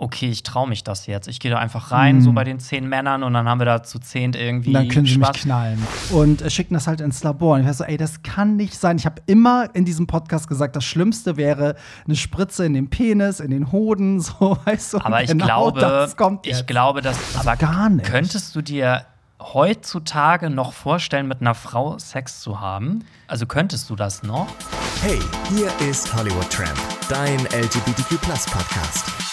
okay, ich traue mich das jetzt. Ich gehe da einfach rein, Mhm. so bei den zehn Männern, und dann haben wir da zu zehnt irgendwie. Und dann können sie Spaß. mich knallen. Und äh, schicken das halt ins Labor. Und ich war so, ey, das kann nicht sein. Ich habe immer in diesem Podcast gesagt, das Schlimmste wäre eine Spritze in den Penis, in den Hoden, so, weißt du. Aber ich genau glaube, das kommt ich jetzt. glaube, dass aber gar nicht. Könntest du dir heutzutage noch vorstellen, mit einer Frau Sex zu haben? Also könntest du das noch? Hey, hier ist Hollywood Tramp, dein LGBTQ-Podcast.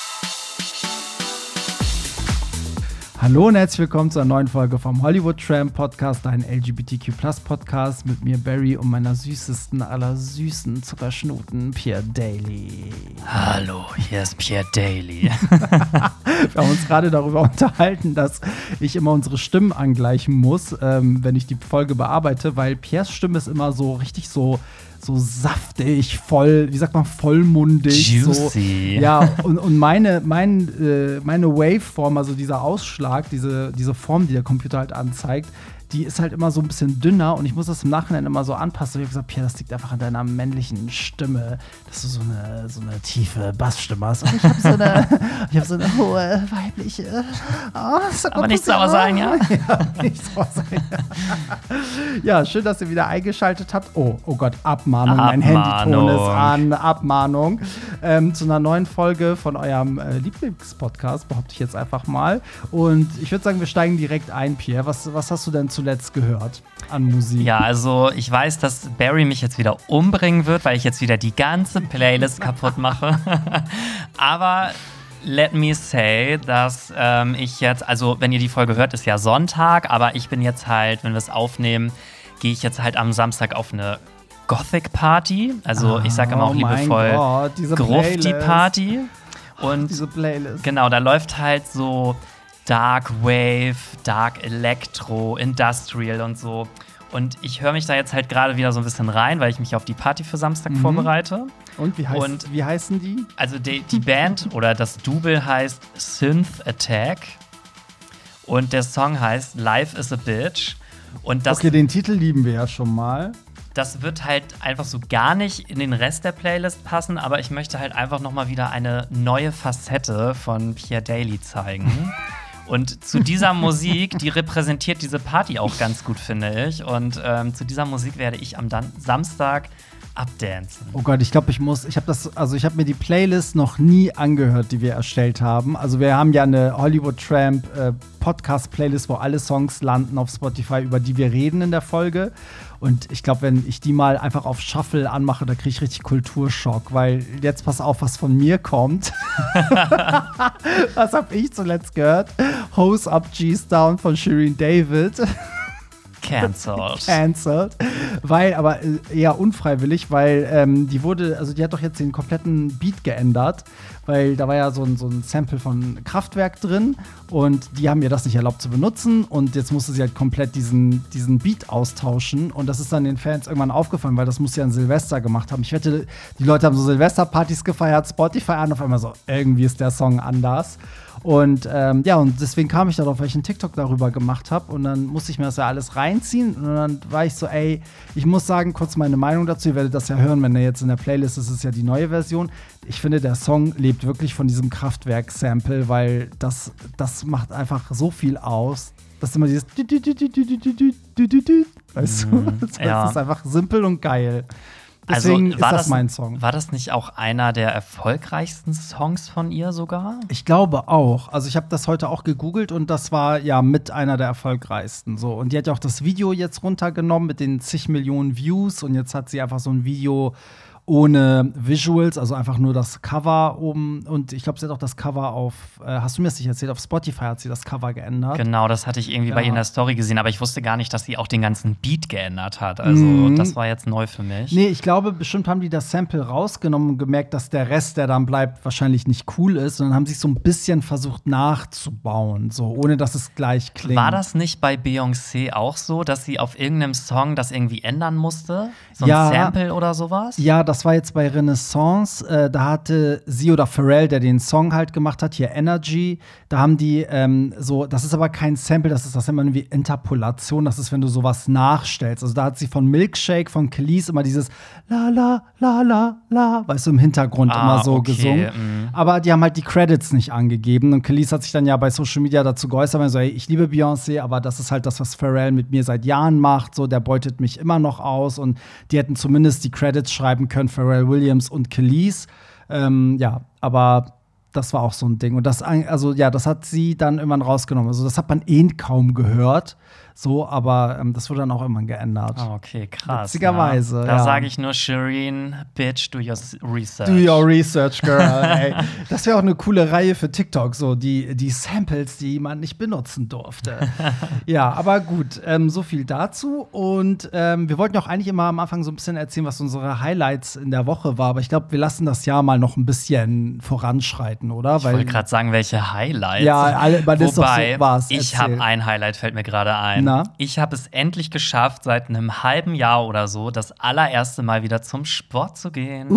Hallo und herzlich willkommen zu einer neuen Folge vom Hollywood Tram Podcast, ein LGBTQ Podcast mit mir Barry und meiner süßesten aller süßen Zuckerschnuten Pierre Daly. Hallo, hier ist Pierre Daly. Wir haben uns gerade darüber unterhalten, dass ich immer unsere Stimmen angleichen muss, ähm, wenn ich die Folge bearbeite, weil Pierres Stimme ist immer so richtig so so saftig, voll, wie sagt man, vollmundig. Juicy. So, ja, und, und meine, mein, äh, meine Waveform, also dieser Ausschlag, diese, diese Form, die der Computer halt anzeigt, die ist halt immer so ein bisschen dünner und ich muss das im Nachhinein immer so anpassen. Ich habe gesagt, Pierre, das liegt einfach an deiner männlichen Stimme, dass du so eine, so eine tiefe Bassstimme hast. Und ich habe so eine, ich habe so eine hohe weibliche. Oh, Aber nicht sauer sein, ja? ja, nicht sauer sein. ja, schön, dass ihr wieder eingeschaltet habt. Oh, oh Gott, Abmahnung. Mein Abmahnung. Handyton ist an. Abmahnung. Ähm, zu einer neuen Folge von eurem äh, Lieblingspodcast, behaupte ich jetzt einfach mal. Und ich würde sagen, wir steigen direkt ein, Pierre. Was, was hast du denn zuletzt gehört an Musik? Ja, also ich weiß, dass Barry mich jetzt wieder umbringen wird, weil ich jetzt wieder die ganze Playlist kaputt mache. Aber let me say, dass ähm, ich jetzt, also wenn ihr die Folge hört, ist ja Sonntag, aber ich bin jetzt halt, wenn wir es aufnehmen, gehe ich jetzt halt am Samstag auf eine Gothic Party. Also ich sage immer auch Oh liebevoll Gott, Grufti. Party. Und Diese Playlist. Genau, da läuft halt so Dark Wave, Dark Electro, Industrial und so. Und ich höre mich da jetzt halt gerade wieder so ein bisschen rein, weil ich mich auf die Party für Samstag Mhm. vorbereite. Und wie, heißt, Und- wie heißen die? Also die, die Band oder das Double heißt Synth Attack. Und der Song heißt Life is a Bitch. Und das, okay, den Titel lieben wir ja schon mal. das wird halt einfach so gar nicht in den Rest der Playlist passen, aber ich möchte halt einfach noch mal wieder eine neue Facette von Pierre Daly zeigen. Und zu dieser Musik, die repräsentiert diese Party auch ganz gut, finde ich. Und ähm, zu dieser Musik werde ich am Dan Samstag abdancen. Oh Gott, ich glaube, ich muss, ich habe das, also ich habe mir die Playlist noch nie angehört, die wir erstellt haben. Also wir haben ja eine Hollywood Tramp äh, Podcast Playlist, wo alle Songs landen auf Spotify, über die wir reden in der Folge. Und ich glaube, wenn ich die mal einfach auf Shuffle anmache, da kriege ich richtig Kulturschock, weil jetzt pass auf, was von mir kommt. was habe ich zuletzt gehört? Hose Up G's Down von Shireen David. Cancelled. cancelled, weil aber äh, eher unfreiwillig, weil ähm, die wurde, also die hat doch jetzt den kompletten Beat geändert, weil da war ja so ein, so ein Sample von Kraftwerk drin und die haben ihr das nicht erlaubt zu benutzen und jetzt musste sie halt komplett diesen, diesen Beat austauschen und das ist dann den Fans irgendwann aufgefallen, weil das muss ja ein Silvester gemacht haben. Ich wette, die Leute haben so Silvesterpartys gefeiert, Spotify an, auf einmal so, irgendwie ist der Song anders. Und ähm, ja, und deswegen kam ich darauf, weil ich einen TikTok darüber gemacht habe. Und dann musste ich mir das ja alles reinziehen. Und dann war ich so, ey, ich muss sagen, kurz meine Meinung dazu. Ihr werdet das ja hören, wenn er jetzt in der Playlist ist, ist ja die neue Version. Ich finde, der Song lebt wirklich von diesem Kraftwerk-Sample, weil das, das macht einfach so viel aus. Das ist immer dieses. Weißt du? Das ist einfach simpel und geil. Deswegen ist das, mein Song. Also, War das nicht auch einer der erfolgreichsten Songs von ihr sogar? Ich glaube auch. Also ich habe das heute auch gegoogelt und das war ja mit einer der erfolgreichsten. So und die hat ja auch das Video jetzt runtergenommen mit den zig Millionen Views und jetzt hat sie einfach so ein Video ohne Visuals, also einfach nur das Cover oben und ich glaube, sie hat auch das Cover auf. Äh, hast du mir das nicht erzählt? Auf Spotify hat sie das Cover geändert. Genau, das hatte ich irgendwie bei Ja. ihr in der Story gesehen, aber ich wusste gar nicht, dass sie auch den ganzen Beat geändert hat. Also, Mhm. das war jetzt neu für mich. Nee, ich glaube, bestimmt haben die das Sample rausgenommen und gemerkt, dass der Rest, der dann bleibt, wahrscheinlich nicht cool ist. Und dann haben sie es so ein bisschen versucht nachzubauen, so ohne dass es gleich klingt. War das nicht bei Beyoncé auch so, dass sie auf irgendeinem Song das irgendwie ändern musste? So ein Ja. Sample oder sowas? Ja, das das war jetzt bei Renaissance. Äh, da hatte sie oder Pharrell, der den Song halt gemacht hat, hier Energy. Da haben die ähm, so, das ist aber kein Sample, das ist das immer wie Interpolation. Das ist, wenn du sowas nachstellst. Also da hat sie von Milkshake, von Kelis immer dieses La la la la la, weißt du, im Hintergrund Ah, immer so okay, gesungen. mm. Aber die haben halt die Credits nicht angegeben. Und Kelis hat sich dann ja bei Social Media dazu geäußert, weil so, ey, ich liebe Beyoncé, aber das ist halt das, was Pharrell mit mir seit Jahren macht. So, der beutet mich immer noch aus. Und die hätten zumindest die Credits schreiben können, Pharrell Williams und Kelis. Ähm, ja, aber das war auch so ein Ding. Und das, also ja, das hat sie dann irgendwann rausgenommen. Also das hat man eh kaum gehört. So, aber ähm, das wurde dann auch irgendwann geändert. Ah, okay, krass. Witzigerweise, ne? ja. Da sage ich nur Shireen, Bitch, do your research. Do your research, girl. ey. Das wäre auch eine coole Reihe für TikTok, so die, die Samples, die man nicht benutzen durfte. ja, aber gut, ähm, so viel dazu. Und ähm, wir wollten auch eigentlich immer am Anfang so ein bisschen erzählen, was unsere Highlights in der Woche war. Aber ich glaube, wir lassen das Jahr mal noch ein bisschen voranschreiten, oder? Ich wollte gerade sagen, welche Highlights. Ja, alle- man ist doch so- Wobei, ich habe ein Highlight, fällt mir gerade ein. Na? Ich habe es endlich geschafft, seit einem halben Jahr oder so, das allererste Mal wieder zum Sport zu gehen.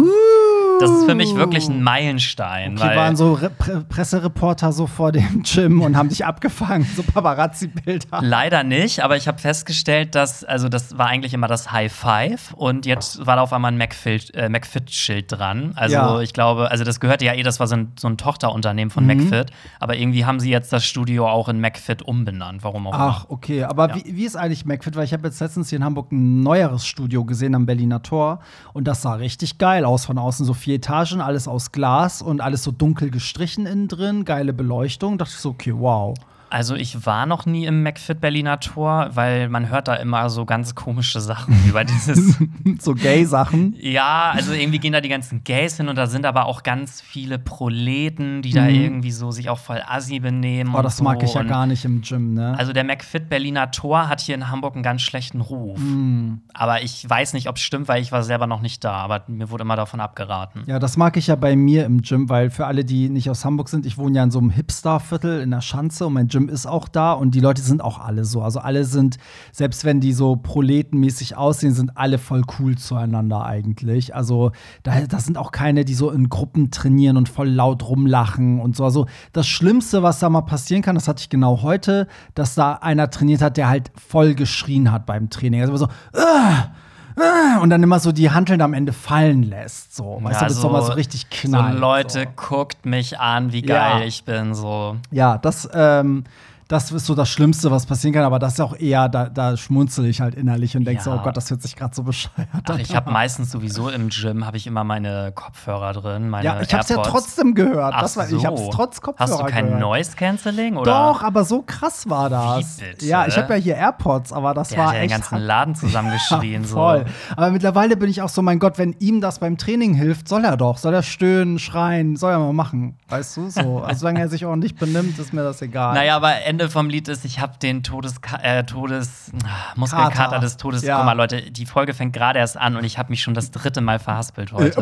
Das ist für mich wirklich ein Meilenstein. Die weil waren so Re Pre Pressereporter so vor dem Gym und haben dich abgefangen, so Paparazzi-Bilder. Leider nicht, aber ich habe festgestellt, dass, also das war eigentlich immer das High Five und jetzt war da auf einmal ein McFit- äh, McFit-Schild dran. Also Ja. ich glaube, also das gehörte ja eh, das war so ein, so ein Tochterunternehmen von Mhm. McFit, aber irgendwie haben sie jetzt das Studio auch in McFit umbenannt, warum auch Ach, immer. okay. Aber Ja. wie, wie ist eigentlich McFit? Weil ich habe jetzt letztens hier in Hamburg ein neueres Studio gesehen am Berliner Tor und das sah richtig geil aus von außen. So vier Etagen, alles aus Glas und alles so dunkel gestrichen innen drin, geile Beleuchtung. Dachte ich so, okay, wow. Also ich war noch nie im McFit Berliner Tor, weil man hört da immer so ganz komische Sachen über dieses so Gay-Sachen. Ja, also irgendwie gehen da die ganzen Gays hin und da sind aber auch ganz viele Proleten, die da irgendwie so sich auch voll assi benehmen. Oh, das so. mag ich ja und gar nicht im Gym, ne? Also der McFit Berliner Tor hat hier in Hamburg einen ganz schlechten Ruf. Mm. Aber ich weiß nicht, ob es stimmt, weil ich war selber noch nicht da. Aber mir wurde immer davon abgeraten. Ja, das mag ich ja bei mir im Gym, weil für alle, die nicht aus Hamburg sind, ich wohne ja in so einem Hipster-Viertel in der Schanze und mein Gym ist auch da und die Leute sind auch alle so. Also alle sind, selbst wenn die so proletenmäßig aussehen, sind alle voll cool zueinander eigentlich. Also da, das sind auch keine, die so in Gruppen trainieren und voll laut rumlachen und so. Also das Schlimmste, was da mal passieren kann, das hatte ich genau heute, dass da einer trainiert hat, der halt voll geschrien hat beim Training. Also so, "Ah!" Und dann immer so die Hanteln am Ende fallen lässt. So, weißt du, das ist doch mal so richtig knallt. So Leute, So. guckt mich an, wie geil Ja. ich bin. So. Ja, das, ähm, das ist so das Schlimmste, was passieren kann, aber das ist auch eher, da, da schmunzel ich halt innerlich und denke so, Ja. oh Gott, das hört sich gerade so bescheuert Ach, an. ich habe meistens sowieso im Gym habe ich immer meine Kopfhörer drin, meine ja, ich hab's ja AirPods. trotzdem gehört. Ach das war, Ich hab's so. trotz Kopfhörer Hast du kein gehört. Noise Cancelling oder? Doch, aber so krass war das. Wie bitte? Ja, ich habe ja hier AirPods, aber das Der war hat ja den echt ganzen Laden zusammengeschrien. so. Voll. Aber mittlerweile bin ich auch so, mein Gott, wenn ihm das beim Training hilft, soll er doch. Soll er stöhnen, schreien, soll er mal machen. Weißt du, so. Also, solange er sich ordentlich benimmt, ist mir das egal. Naja, aber Ende vom Lied ist, ich habe den Todes, äh, Todes ah, Muskelkater Kater. des Todes. Ja. Guck mal, Leute, die Folge fängt gerade erst an und ich habe mich schon das dritte Mal verhaspelt Äh, heute.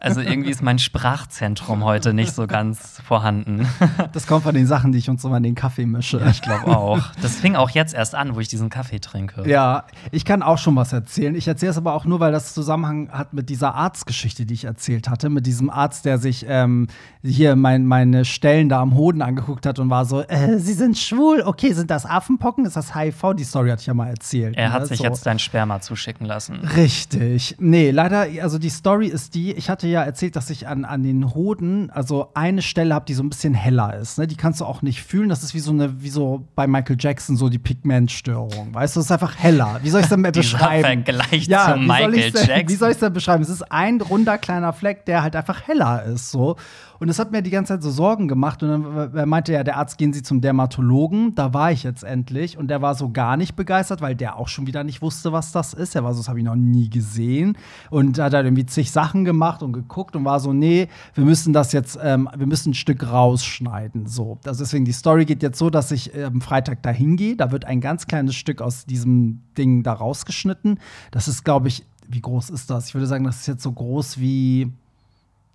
Also irgendwie ist mein Sprachzentrum heute nicht so ganz vorhanden. Das kommt von den Sachen, die ich uns immer in den Kaffee mische. Ich glaube auch. Das fing auch jetzt erst an, wo ich diesen Kaffee trinke. Ja, ich kann auch schon was erzählen. Ich erzähle es aber auch nur, weil das Zusammenhang hat mit dieser Arztgeschichte, die ich erzählt hatte, mit diesem Arzt, der sich ähm, hier mein, meine Stellen da am Hoden angeguckt hat und war so, äh, Sie sind schwul, okay, sind das Affenpocken, ist das HIV? Die Story hatte ich ja mal erzählt. Er hat ne? sich So. jetzt dein Sperma zuschicken lassen. Richtig. Nee, leider, also die Story ist die, ich hatte ja erzählt, dass ich an, an den Hoden, also eine Stelle habe, die so ein bisschen heller ist. Ne? Die kannst du auch nicht fühlen. Das ist wie so eine, wie so bei Michael Jackson, so die Pigmentstörung. Weißt du, es ist einfach heller. Wie soll ich es denn beschreiben? Vergleich ja, zu wie soll Michael denn, Jackson. Wie soll ich es denn beschreiben? Es ist ein runder kleiner Fleck, der halt einfach heller ist. So. Und es hat mir die ganze Zeit so Sorgen gemacht. Und dann äh, meinte ja der Arzt, gehen Sie zum Dermatologen. Da war ich jetzt endlich. Und der war so gar nicht begeistert, weil der auch schon wieder nicht wusste, was das ist. Er war so, das habe ich noch nie gesehen. Und hat halt irgendwie zig Sachen gemacht und geguckt und war so, nee, wir müssen das jetzt, ähm, wir müssen ein Stück rausschneiden. So. Also deswegen, die Story geht jetzt so, dass ich am Freitag da hingehe. Da wird ein ganz kleines Stück aus diesem Ding da rausgeschnitten. Das ist, glaube ich, wie groß ist das? Ich würde sagen, das ist jetzt so groß wie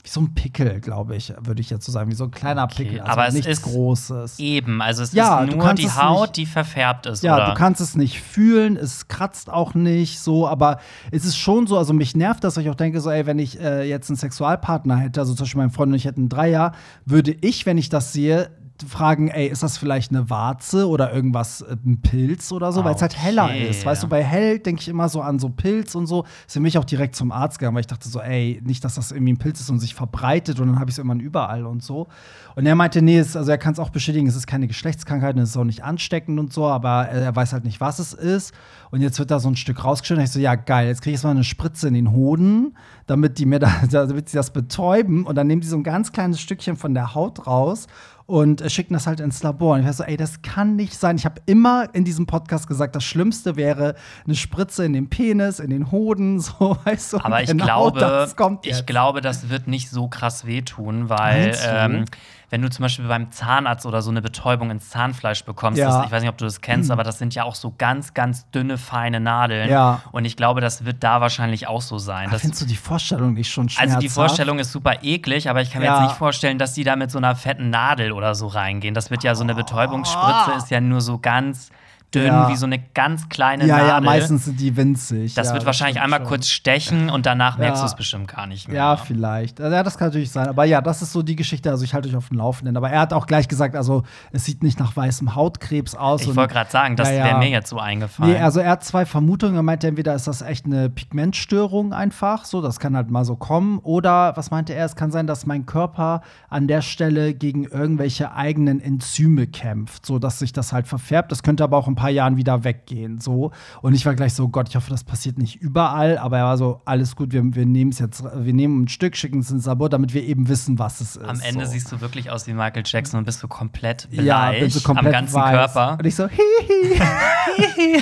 wie so ein Pickel, glaube ich, würde ich jetzt so sagen, wie so ein kleiner Okay, Pickel, also aber es nichts ist Großes. Eben, also es Ja, ist nur die Haut, nicht- die verfärbt ist, Ja, oder? du kannst es nicht fühlen, es kratzt auch nicht so, aber es ist schon so, also mich nervt das, weil ich auch denke, so, ey, wenn ich äh, jetzt einen Sexualpartner hätte, also zum Beispiel mein Freund und ich hätten einen Dreier, würde ich, wenn ich das sehe, fragen, ey, ist das vielleicht eine Warze oder irgendwas, äh, ein Pilz oder so, weil es halt heller Okay. ist. Weißt du, bei hell denke ich immer so an so Pilz und so. Ist für mich auch direkt zum Arzt gegangen, weil ich dachte so, ey, nicht, dass das irgendwie ein Pilz ist und sich verbreitet und dann habe ich es irgendwann überall und so. Und er meinte, nee, es, also er kann es auch bestätigen, es ist keine Geschlechtskrankheit und es ist auch nicht ansteckend und so, aber er, weiß halt nicht, was es ist. Und jetzt wird da so ein Stück rausgeschnitten. Ich so, ja, geil, jetzt kriege ich jetzt mal eine Spritze in den Hoden, damit die mir da, damit sie das betäuben. Und dann nehmen die so ein ganz kleines Stückchen von der Haut raus und äh, schicken das halt ins Labor. Und ich war so, ey, das kann nicht sein. Ich habe immer in diesem Podcast gesagt, das Schlimmste wäre eine Spritze in den Penis, in den Hoden, so, weißt du. Aber ich genau glaube, das kommt ich glaube, das wird nicht so krass wehtun, weil ähm, wenn du zum Beispiel beim Zahnarzt oder so eine Betäubung ins Zahnfleisch bekommst, Ja. das, ich weiß nicht, ob du das kennst, aber das sind ja auch so ganz, ganz dünne, feine Nadeln. Ja. Und ich glaube, das wird da wahrscheinlich auch so sein. Ah, Das, Findest du die Vorstellung nicht schon schmerzhaft? also die Vorstellung ist super eklig, aber ich kann mir Ja. jetzt nicht vorstellen, dass die da mit so einer fetten Nadel oder so reingehen. Das wird ja so eine Betäubungsspritze, ist ja nur so ganz dünn, Ja. wie so eine ganz kleine Ja, Nadel. ja, meistens sind die winzig. Das ja, wird wahrscheinlich stimmt einmal schon. kurz stechen und danach merkst du es bestimmt gar nicht mehr. Ja, vielleicht. Also, Ja, das kann natürlich sein. Aber ja, das ist so die Geschichte. Also ich halte euch auf dem Laufenden. Aber er hat auch gleich gesagt, also es sieht nicht nach weißem Hautkrebs aus. Ich wollte gerade sagen, das wäre mir jetzt so eingefallen. Nee, also er hat zwei Vermutungen. Er meinte, entweder ist das echt eine Pigmentstörung einfach, so, das kann halt mal so kommen. Oder, was meinte er, es kann sein, dass mein Körper an der Stelle gegen irgendwelche eigenen Enzyme kämpft, so dass sich das halt verfärbt. Das könnte aber auch in ein paar Jahren wieder weggehen, so. Und ich war gleich so, Gott, ich hoffe, das passiert nicht überall. Aber er war so, alles gut, wir, wir nehmen es jetzt, wir nehmen ein Stück, schicken es ins Labor, damit wir eben wissen, was es ist. Am Ende so. siehst du wirklich aus wie Michael Jackson und bist so komplett bleich Ja, bin so komplett am ganzen weiß. Körper. Und ich so, hihi.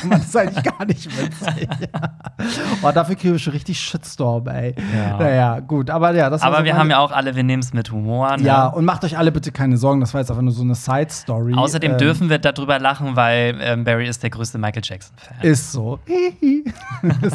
Man ist eigentlich gar nicht witzig. oh, dafür kriege ich schon richtig Shitstorm, ey. Ja. Naja, gut, aber ja, das Aber so wir haben ja auch alle, wir nehmen es mit Humor. Ne? Ja, und macht euch alle bitte keine Sorgen, das war jetzt einfach nur so eine Side-Story. Außerdem Ähm, dürfen wir darüber lachen, weil ähm, Barry ist der größte Michael Jackson-Fan. Ist so.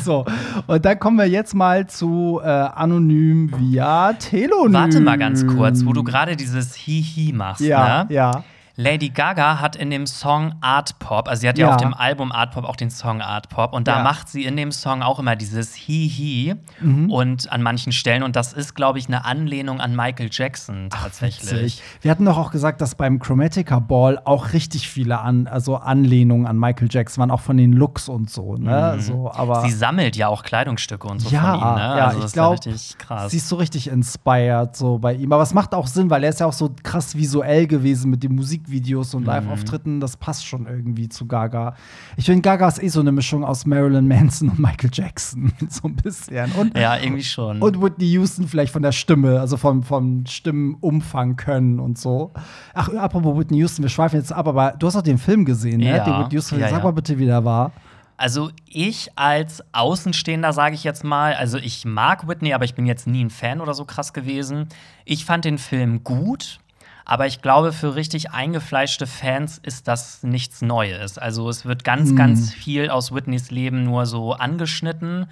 So. Und dann kommen wir jetzt mal zu äh, Anonym via Telonym. Warte mal ganz kurz, wo du gerade dieses Hihi machst. Ja, ne? ja. Lady Gaga hat in dem Song Art Pop, also sie hat ja, Ja. auf dem Album Art Pop auch den Song Art Pop und da Ja. macht sie in dem Song auch immer dieses Hi-Hi Mhm. und an manchen Stellen und das ist, glaube ich, eine Anlehnung an Michael Jackson tatsächlich. Witzig. Wir hatten doch auch gesagt, dass beim Chromatica Ball auch richtig viele an, also Anlehnungen an Michael Jackson waren, auch von den Looks und so. Ne? So, aber Mhm. Sie sammelt ja auch Kleidungsstücke und so ja, von ihm, ne? ja, also ich glaube, ja sie ist so richtig inspired so bei ihm. Aber es macht auch Sinn, weil er ist ja auch so krass visuell gewesen mit den Musikvideos und Mhm. Live-Auftritten. Das passt schon irgendwie zu Gaga. Ich finde, Gaga ist eh so eine Mischung aus Marilyn Manson und Michael Jackson. so ein bisschen. Und ja, irgendwie schon. Und Whitney Houston vielleicht von der Stimme, also vom, vom Stimmenumfang können und so. Ach, apropos Whitney Houston, wir schweifen jetzt ab, aber du hast auch den Film gesehen, ne? Ja, Den Whitney Houston, ja, sag ja. mal bitte, wie der war. Also ich als Außenstehender sage ich jetzt mal, also ich mag Whitney, aber ich bin jetzt nie ein Fan oder so krass gewesen. Ich fand den Film gut, aber ich glaube, für richtig eingefleischte Fans ist das nichts Neues. Also es wird ganz, Hm. ganz viel aus Whitneys Leben nur so angeschnitten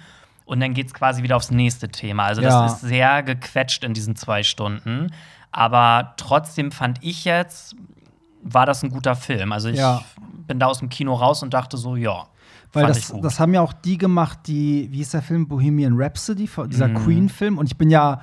und dann geht es quasi wieder aufs nächste Thema. Also Ja. das ist sehr gequetscht in diesen zwei Stunden. Aber trotzdem fand ich jetzt, war das ein guter Film. Also ich Ja. bin da aus dem Kino raus und dachte so, ja. Weil das, das haben ja auch die gemacht, die, wie ist der Film? Bohemian Rhapsody, dieser Mhm. Queen-Film. Und ich bin ja,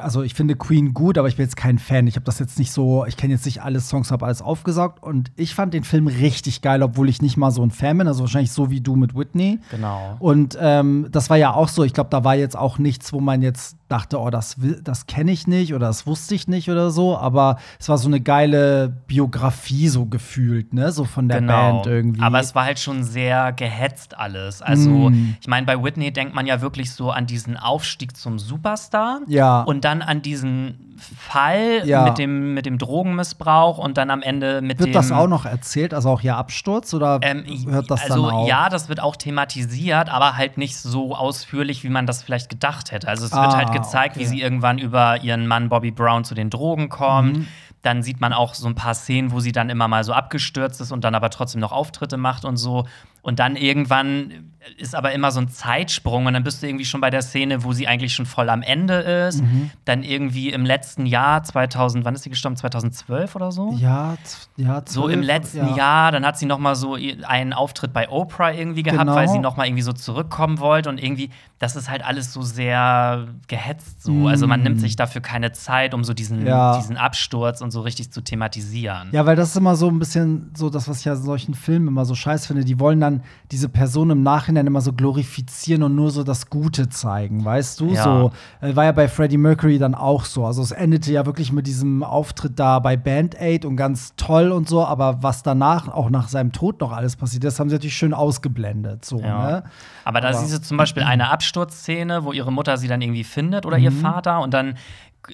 also ich finde Queen gut, aber ich bin jetzt kein Fan. Ich habe das jetzt nicht so, ich kenne jetzt nicht alle Songs, habe alles aufgesaugt. Und ich fand den Film richtig geil, obwohl ich nicht mal so ein Fan bin. Also wahrscheinlich so wie du mit Whitney. Genau. Und ähm, das war ja auch so, ich glaube, da war jetzt auch nichts, wo man jetzt dachte, oh, das, will- das kenne ich nicht oder das wusste ich nicht oder so, aber es war so eine geile Biografie so gefühlt, ne, so von der Band irgendwie. Genau. Aber es war halt schon sehr gehetzt alles. Also, Mm. ich meine, bei Whitney denkt man ja wirklich so an diesen Aufstieg zum Superstar. Ja. Und dann an diesen Fall Ja. mit, dem, mit dem Drogenmissbrauch und dann am Ende mit Wird dem. das auch noch erzählt, also auch ihr Absturz oder Ähm, hört das also dann auf? ja, das wird auch thematisiert, aber halt nicht so ausführlich, wie man das vielleicht gedacht hätte. Also es Ah, wird halt gezeigt, okay. wie sie irgendwann über ihren Mann Bobby Brown zu den Drogen kommt. Mhm. Dann sieht man auch so ein paar Szenen, wo sie dann immer mal so abgestürzt ist und dann aber trotzdem noch Auftritte macht und so. Und dann irgendwann ist aber immer so ein Zeitsprung und dann bist du irgendwie schon bei der Szene, wo sie eigentlich schon voll am Ende ist. Mhm. Dann irgendwie im letzten Jahr, 2000, wann ist sie gestorben? 2012 oder so? Ja, ja So im 12, letzten ja. Jahr, dann hat sie noch mal so einen Auftritt bei Oprah irgendwie gehabt, Genau. weil sie noch mal irgendwie so zurückkommen wollte und irgendwie, das ist halt alles so sehr gehetzt so. Also man nimmt sich dafür keine Zeit, um so diesen. Ja. diesen Absturz und so richtig zu thematisieren. Ja, weil das ist immer so ein bisschen so das, was ich ja in solchen Filmen immer so scheiß finde. Die wollen dann diese Person im Nachhinein immer so glorifizieren und nur so das Gute zeigen, weißt du? Ja. So äh, war ja bei Freddie Mercury dann auch so. Also es endete ja wirklich mit diesem Auftritt da bei Band Aid und ganz toll und so, aber was danach, auch nach seinem Tod noch alles passiert ist, haben sie natürlich schön ausgeblendet. So, Ja. ne? Aber da siehst du zum Beispiel eine Absturzszene, wo ihre Mutter sie dann irgendwie findet oder ihr Mhm. Vater und dann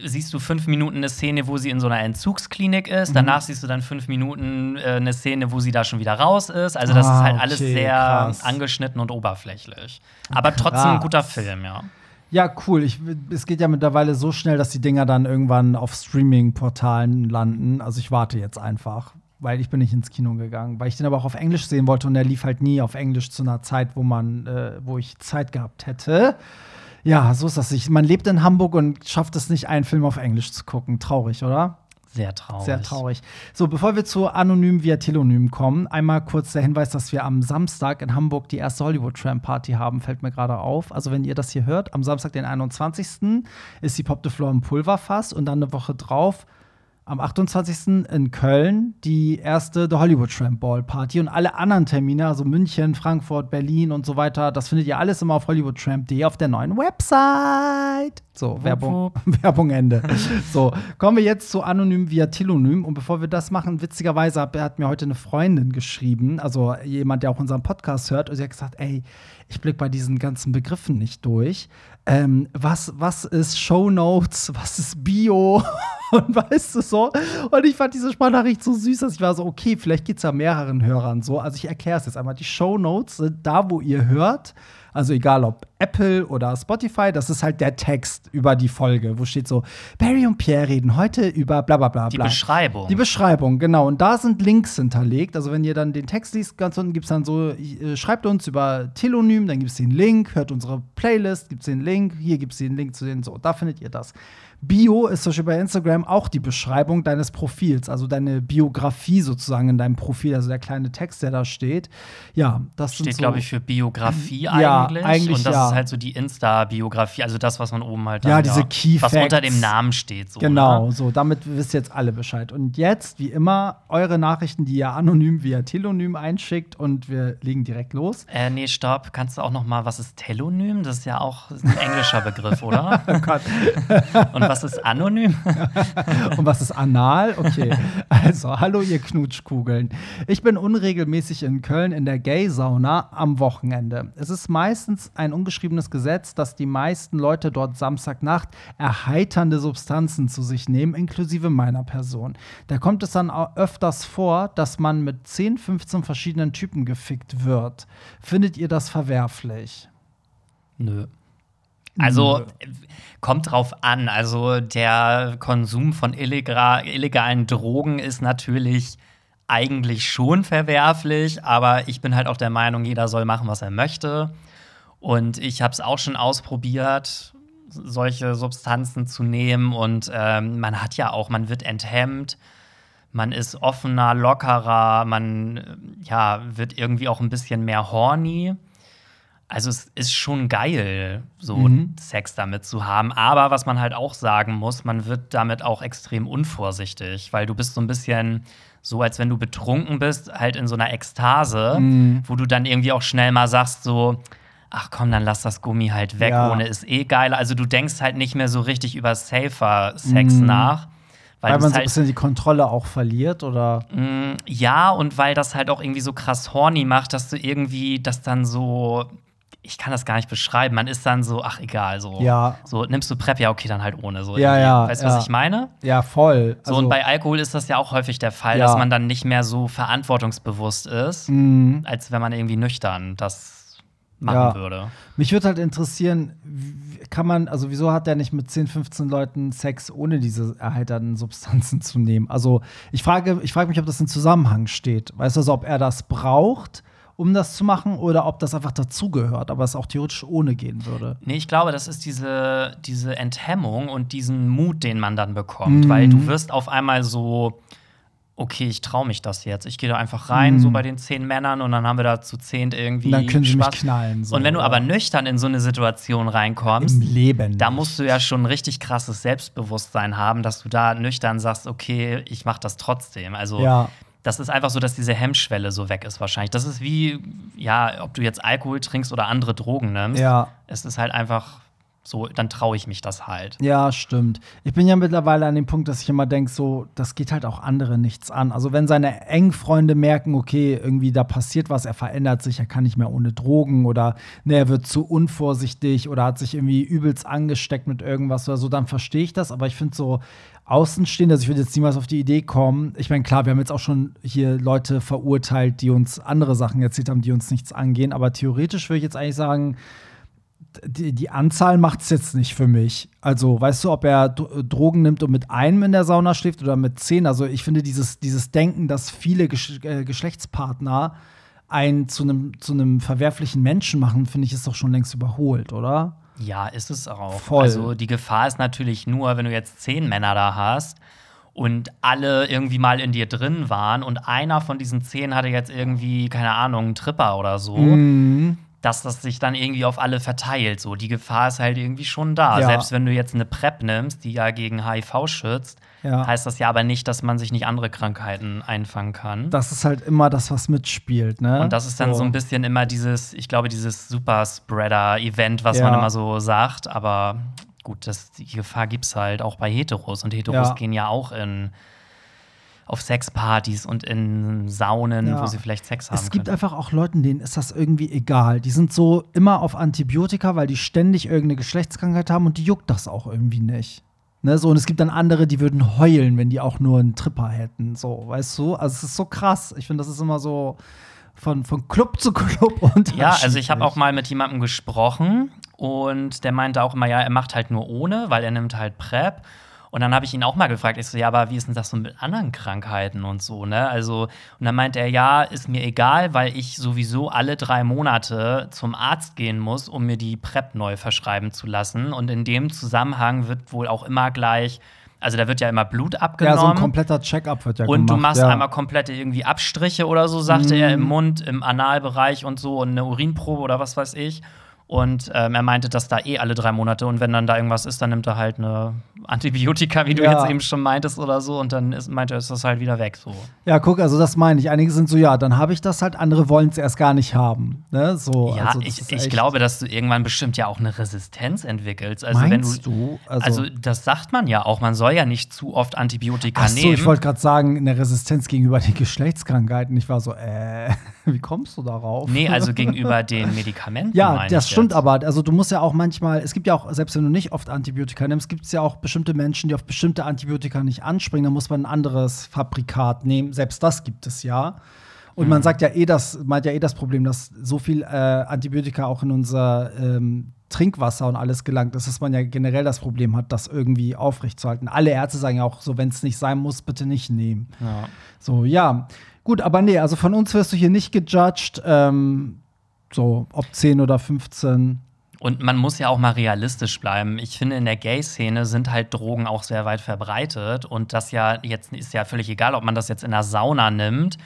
siehst du fünf Minuten eine Szene, wo sie in so einer Entzugsklinik Mhm. ist. Danach siehst du dann fünf Minuten äh, eine Szene, wo sie da schon wieder raus ist. Also das Ah, ist halt alles okay, sehr krass. angeschnitten und oberflächlich. Aber trotzdem ein guter Film, ja. Ja, cool. Ich, es geht ja mittlerweile so schnell, dass die Dinger dann irgendwann auf Streaming-Portalen landen. Also ich warte jetzt einfach, weil ich bin nicht ins Kino gegangen, weil ich den aber auch auf Englisch sehen wollte und der lief halt nie auf Englisch zu einer Zeit, wo man, äh, wo ich Zeit gehabt hätte. Ja, so ist das. Ich, man lebt in Hamburg und schafft es nicht, einen Film auf Englisch zu gucken. Traurig, oder? Sehr traurig. Sehr traurig. So, bevor wir zu Anonym via Telonym kommen, einmal kurz der Hinweis, dass wir am Samstag in Hamburg die erste Hollywood Tram Party haben, fällt mir gerade auf. Also, wenn ihr das hier hört, am Samstag, den 21. ist die Pop de Flor im Pulverfass und dann eine Woche drauf am 28. in Köln die erste The Hollywood Tramp Ball Party und alle anderen Termine, also München, Frankfurt, Berlin und so weiter, das findet ihr alles immer auf hollywoodtramp.de auf der neuen Website. So, Werbung, Werbung Ende. so, kommen wir jetzt zu Anonym via Telonym. Und bevor wir das machen, witzigerweise hat, hat mir heute eine Freundin geschrieben, also jemand, der auch unseren Podcast hört, und sie hat gesagt, ey, ich blick bei diesen ganzen Begriffen nicht durch. Ähm, was, was ist Show Notes? Was ist Bio? Und weißt du so? Und ich fand diese Sprachnachricht so süß, dass ich war so, okay, vielleicht geht es ja mehreren Hörern so. Also ich erkläre es jetzt einmal. Die Show Notes sind da, wo ihr hört. Also egal ob Apple oder Spotify, das ist halt der Text über die Folge, wo steht so, Barry und Pierre reden heute über bla bla bla. Die bla. Beschreibung. Die Beschreibung, genau. Und da sind Links hinterlegt. Also, wenn ihr dann den Text liest, ganz unten gibt es dann so, äh, schreibt uns über Telonym, dann gibt es den Link, hört unsere Playlist, gibt es den Link, hier gibt es den Link zu den, so, da findet ihr das. Bio ist zum Beispiel bei Instagram auch die Beschreibung deines Profils, also deine Biografie sozusagen in deinem Profil, also der kleine Text, der da steht. Ja, das Steht, so, glaube ich, für Biografie Ja, eigentlich. eigentlich Und das ja. ist halt so die Insta-Biografie, also das, was man oben halt Ja, dann, diese Key Was Facts. unter dem Namen steht. So, Genau, Ne? so, damit wisst ihr jetzt alle Bescheid. Und jetzt, wie immer, eure Nachrichten, die ihr anonym via Telonym einschickt und wir legen direkt los. Äh, nee, stopp. Kannst du auch noch mal, was ist Telonym? Das ist ja auch ein englischer Begriff, oder? Oh Gott. Und was ist anonym? Und was ist anal? Okay. Also, hallo, ihr Knutschkugeln. Ich bin unregelmäßig in Köln in der Gay-Sauna am Wochenende. Es ist meistens ein ungeschriebenes Gesetz, dass die meisten Leute dort Samstagnacht erheiternde Substanzen zu sich nehmen, inklusive meiner Person. Da kommt es dann öfters vor, dass man mit 10, 15 verschiedenen Typen gefickt wird. Findet ihr das verwerflich? Nö. Also kommt drauf an. Also der Konsum von illegal, illegalen Drogen ist natürlich eigentlich schon verwerflich, aber ich bin halt auch der Meinung, jeder soll machen, was er möchte. Und ich habe es auch schon ausprobiert, solche Substanzen zu nehmen. Und ähm, man hat ja auch, man wird enthemmt, man ist offener, lockerer, man ja, wird irgendwie auch ein bisschen mehr horny. Also es ist schon geil, so Mhm. Sex damit zu haben. Aber was man halt auch sagen muss, man wird damit auch extrem unvorsichtig, weil du bist so ein bisschen so, als wenn du betrunken bist, halt in so einer Ekstase, Mhm. wo du dann irgendwie auch schnell mal sagst so, ach komm, dann lass das Gummi halt weg, Ja. ohne ist eh geil. Also du denkst halt nicht mehr so richtig über safer Sex Mhm. nach. Weil, Weil man so ein halt bisschen die Kontrolle auch verliert, oder? Mm, Ja, und weil das halt auch irgendwie so krass horny macht, dass du irgendwie das dann so. Ich kann das gar nicht beschreiben. Man ist dann so, ach egal, so. Ja. So, nimmst du Prep, ja, okay, dann halt ohne. So Ja, ja, Weißt du, ja. was ich meine? Ja, voll. So, und bei Alkohol ist das ja auch häufig der Fall, Ja. dass man dann nicht mehr so verantwortungsbewusst ist, Mhm. als wenn man irgendwie nüchtern das machen würde. Mich würde halt interessieren, kann man, also wieso hat der nicht mit 10, 15 Leuten Sex, ohne diese erheiternden Substanzen zu nehmen? Also ich frage, ich frage mich, ob das in Zusammenhang steht. Weißt du, also ob er das braucht um das zu machen, oder ob das einfach dazugehört, aber es auch theoretisch ohne gehen würde. Nee, ich glaube, das ist diese, diese Enthemmung und diesen Mut, den man dann bekommt, weil du wirst auf einmal so okay, ich traue mich das jetzt. Ich gehe da einfach rein, Mhm. so bei den zehn Männern, und dann haben wir da zu zehnt irgendwie. Und dann können sie mich Spaß. knallen. So, und wenn du aber nüchtern in so eine Situation reinkommst, Im Leben. da musst du ja schon ein richtig krasses Selbstbewusstsein haben, dass du da nüchtern sagst, okay, ich mache das trotzdem. Also Ja. Das ist einfach so, dass diese Hemmschwelle so weg ist wahrscheinlich. Das ist wie, ja, ob du jetzt Alkohol trinkst oder andere Drogen nimmst. Ja. Es ist halt einfach so, dann traue ich mich das halt. Ja, stimmt. Ich bin ja mittlerweile an dem Punkt, dass ich immer denke, so, das geht halt auch andere nichts an. Also, wenn seine engen Freunde merken, okay, irgendwie da passiert was, er verändert sich, er kann nicht mehr ohne Drogen oder ne, er wird zu unvorsichtig oder hat sich irgendwie übelst angesteckt mit irgendwas oder so, dann verstehe ich das. Aber ich finde so Außenstehende, also ich würde jetzt niemals auf die Idee kommen. Ich meine, klar, wir haben jetzt auch schon hier Leute verurteilt, die uns andere Sachen erzählt haben, die uns nichts angehen. Aber theoretisch würde ich jetzt eigentlich sagen, die, die Anzahl macht es jetzt nicht für mich. Also, weißt du, ob er Dro- Drogen nimmt und mit einem in der Sauna schläft oder mit zehn? Also, ich finde dieses, dieses Denken, dass viele Gesch äh, Geschlechtspartner einen zu einem zu einem verwerflichen Menschen machen, finde ich, ist doch schon längst überholt, oder? Ja, ist es auch. Voll. Also die Gefahr ist natürlich nur, wenn du jetzt zehn Männer da hast und alle irgendwie mal in dir drin waren und einer von diesen zehn hatte jetzt irgendwie, keine Ahnung, einen Tripper oder so, Mhm. Dass das sich dann irgendwie auf alle verteilt. So, die Gefahr ist halt irgendwie schon da. Ja. Selbst wenn du jetzt eine PrEP nimmst, die ja gegen HIV schützt, Ja. heißt das ja aber nicht, dass man sich nicht andere Krankheiten einfangen kann. Das ist halt immer das, was mitspielt, ne? Und das ist dann so ein bisschen immer dieses, ich glaube, dieses Superspreader-Event, was Ja. man immer so sagt. Aber gut, das, die Gefahr gibt es halt auch bei Heteros. Und Heteros gehen ja auch in, auf Sexpartys und in Saunen, Ja. wo sie vielleicht Sex haben. Es gibt können. einfach auch Leuten, denen ist das irgendwie egal. Die sind so immer auf Antibiotika, weil die ständig irgendeine Geschlechtskrankheit haben und die juckt das auch irgendwie nicht. Ne, so, und es gibt dann andere, die würden heulen, wenn die auch nur einen Tripper hätten. So, weißt du? Also es ist so krass. Ich finde, das ist immer so von, von Club zu Club und Ja, also ich habe auch mal mit jemandem gesprochen und der meinte auch immer, ja, er macht halt nur ohne, weil er nimmt halt PrEP. Und dann habe ich ihn auch mal gefragt, ich so, ja, aber wie ist denn das so mit anderen Krankheiten und so, ne? Also, und dann meinte er, ja, ist mir egal, weil ich sowieso alle drei Monate zum Arzt gehen muss, um mir die PrEP neu verschreiben zu lassen. Und in dem Zusammenhang wird wohl auch immer gleich, also da wird ja immer Blut Ja, abgenommen. so ein kompletter Check-up wird ja Und gemacht. du machst ja. einmal komplette irgendwie Abstriche oder so, sagte er, Mhm. im Mund, im Analbereich und so und eine Urinprobe oder was weiß ich. Und ähm, er meinte, dass da eh alle drei Monate und wenn dann da irgendwas ist, dann nimmt er halt eine Antibiotika, wie du Ja. jetzt eben schon meintest oder so und dann ist, meinte er, ist das halt wieder weg so. Ja, guck, also das meine ich. Einige sind so, ja, dann habe ich das halt, andere wollen es erst gar nicht haben. Ne? So, Ja, also ich, ich glaube, dass du irgendwann bestimmt ja auch eine Resistenz entwickelst. Also Meinst wenn du? Also, Also, das sagt man ja auch, man soll ja nicht zu oft Antibiotika Ach so, nehmen. ich wollte gerade sagen, eine Resistenz gegenüber den Geschlechtskrankheiten. Ich war so, äh, wie kommst du darauf? nee, also gegenüber den Medikamenten. Ja, das stimmt aber. Also du musst ja auch manchmal, es gibt ja auch, selbst wenn du nicht oft Antibiotika nimmst, gibt es ja auch bestimmte Menschen, die auf bestimmte Antibiotika nicht anspringen. Da muss man ein anderes Fabrikat nehmen. Selbst das gibt es ja. Und Mhm. man sagt ja eh, das meint ja eh das Problem, dass so viel äh, Antibiotika auch in unser ähm, Trinkwasser und alles gelangt ist, dass man ja generell das Problem hat, das irgendwie aufrechtzuerhalten. Alle Ärzte sagen ja auch so, wenn es nicht sein muss, bitte nicht nehmen. Ja. So, ja. Gut, aber nee, also von uns wirst du hier nicht gejudged. Ähm, so, ob 10 oder 15. Und man muss ja auch mal realistisch bleiben. Ich finde, in der Gay-Szene sind halt Drogen auch sehr weit verbreitet. Und das ja jetzt ist ja völlig egal, ob man das jetzt in einer Sauna nimmt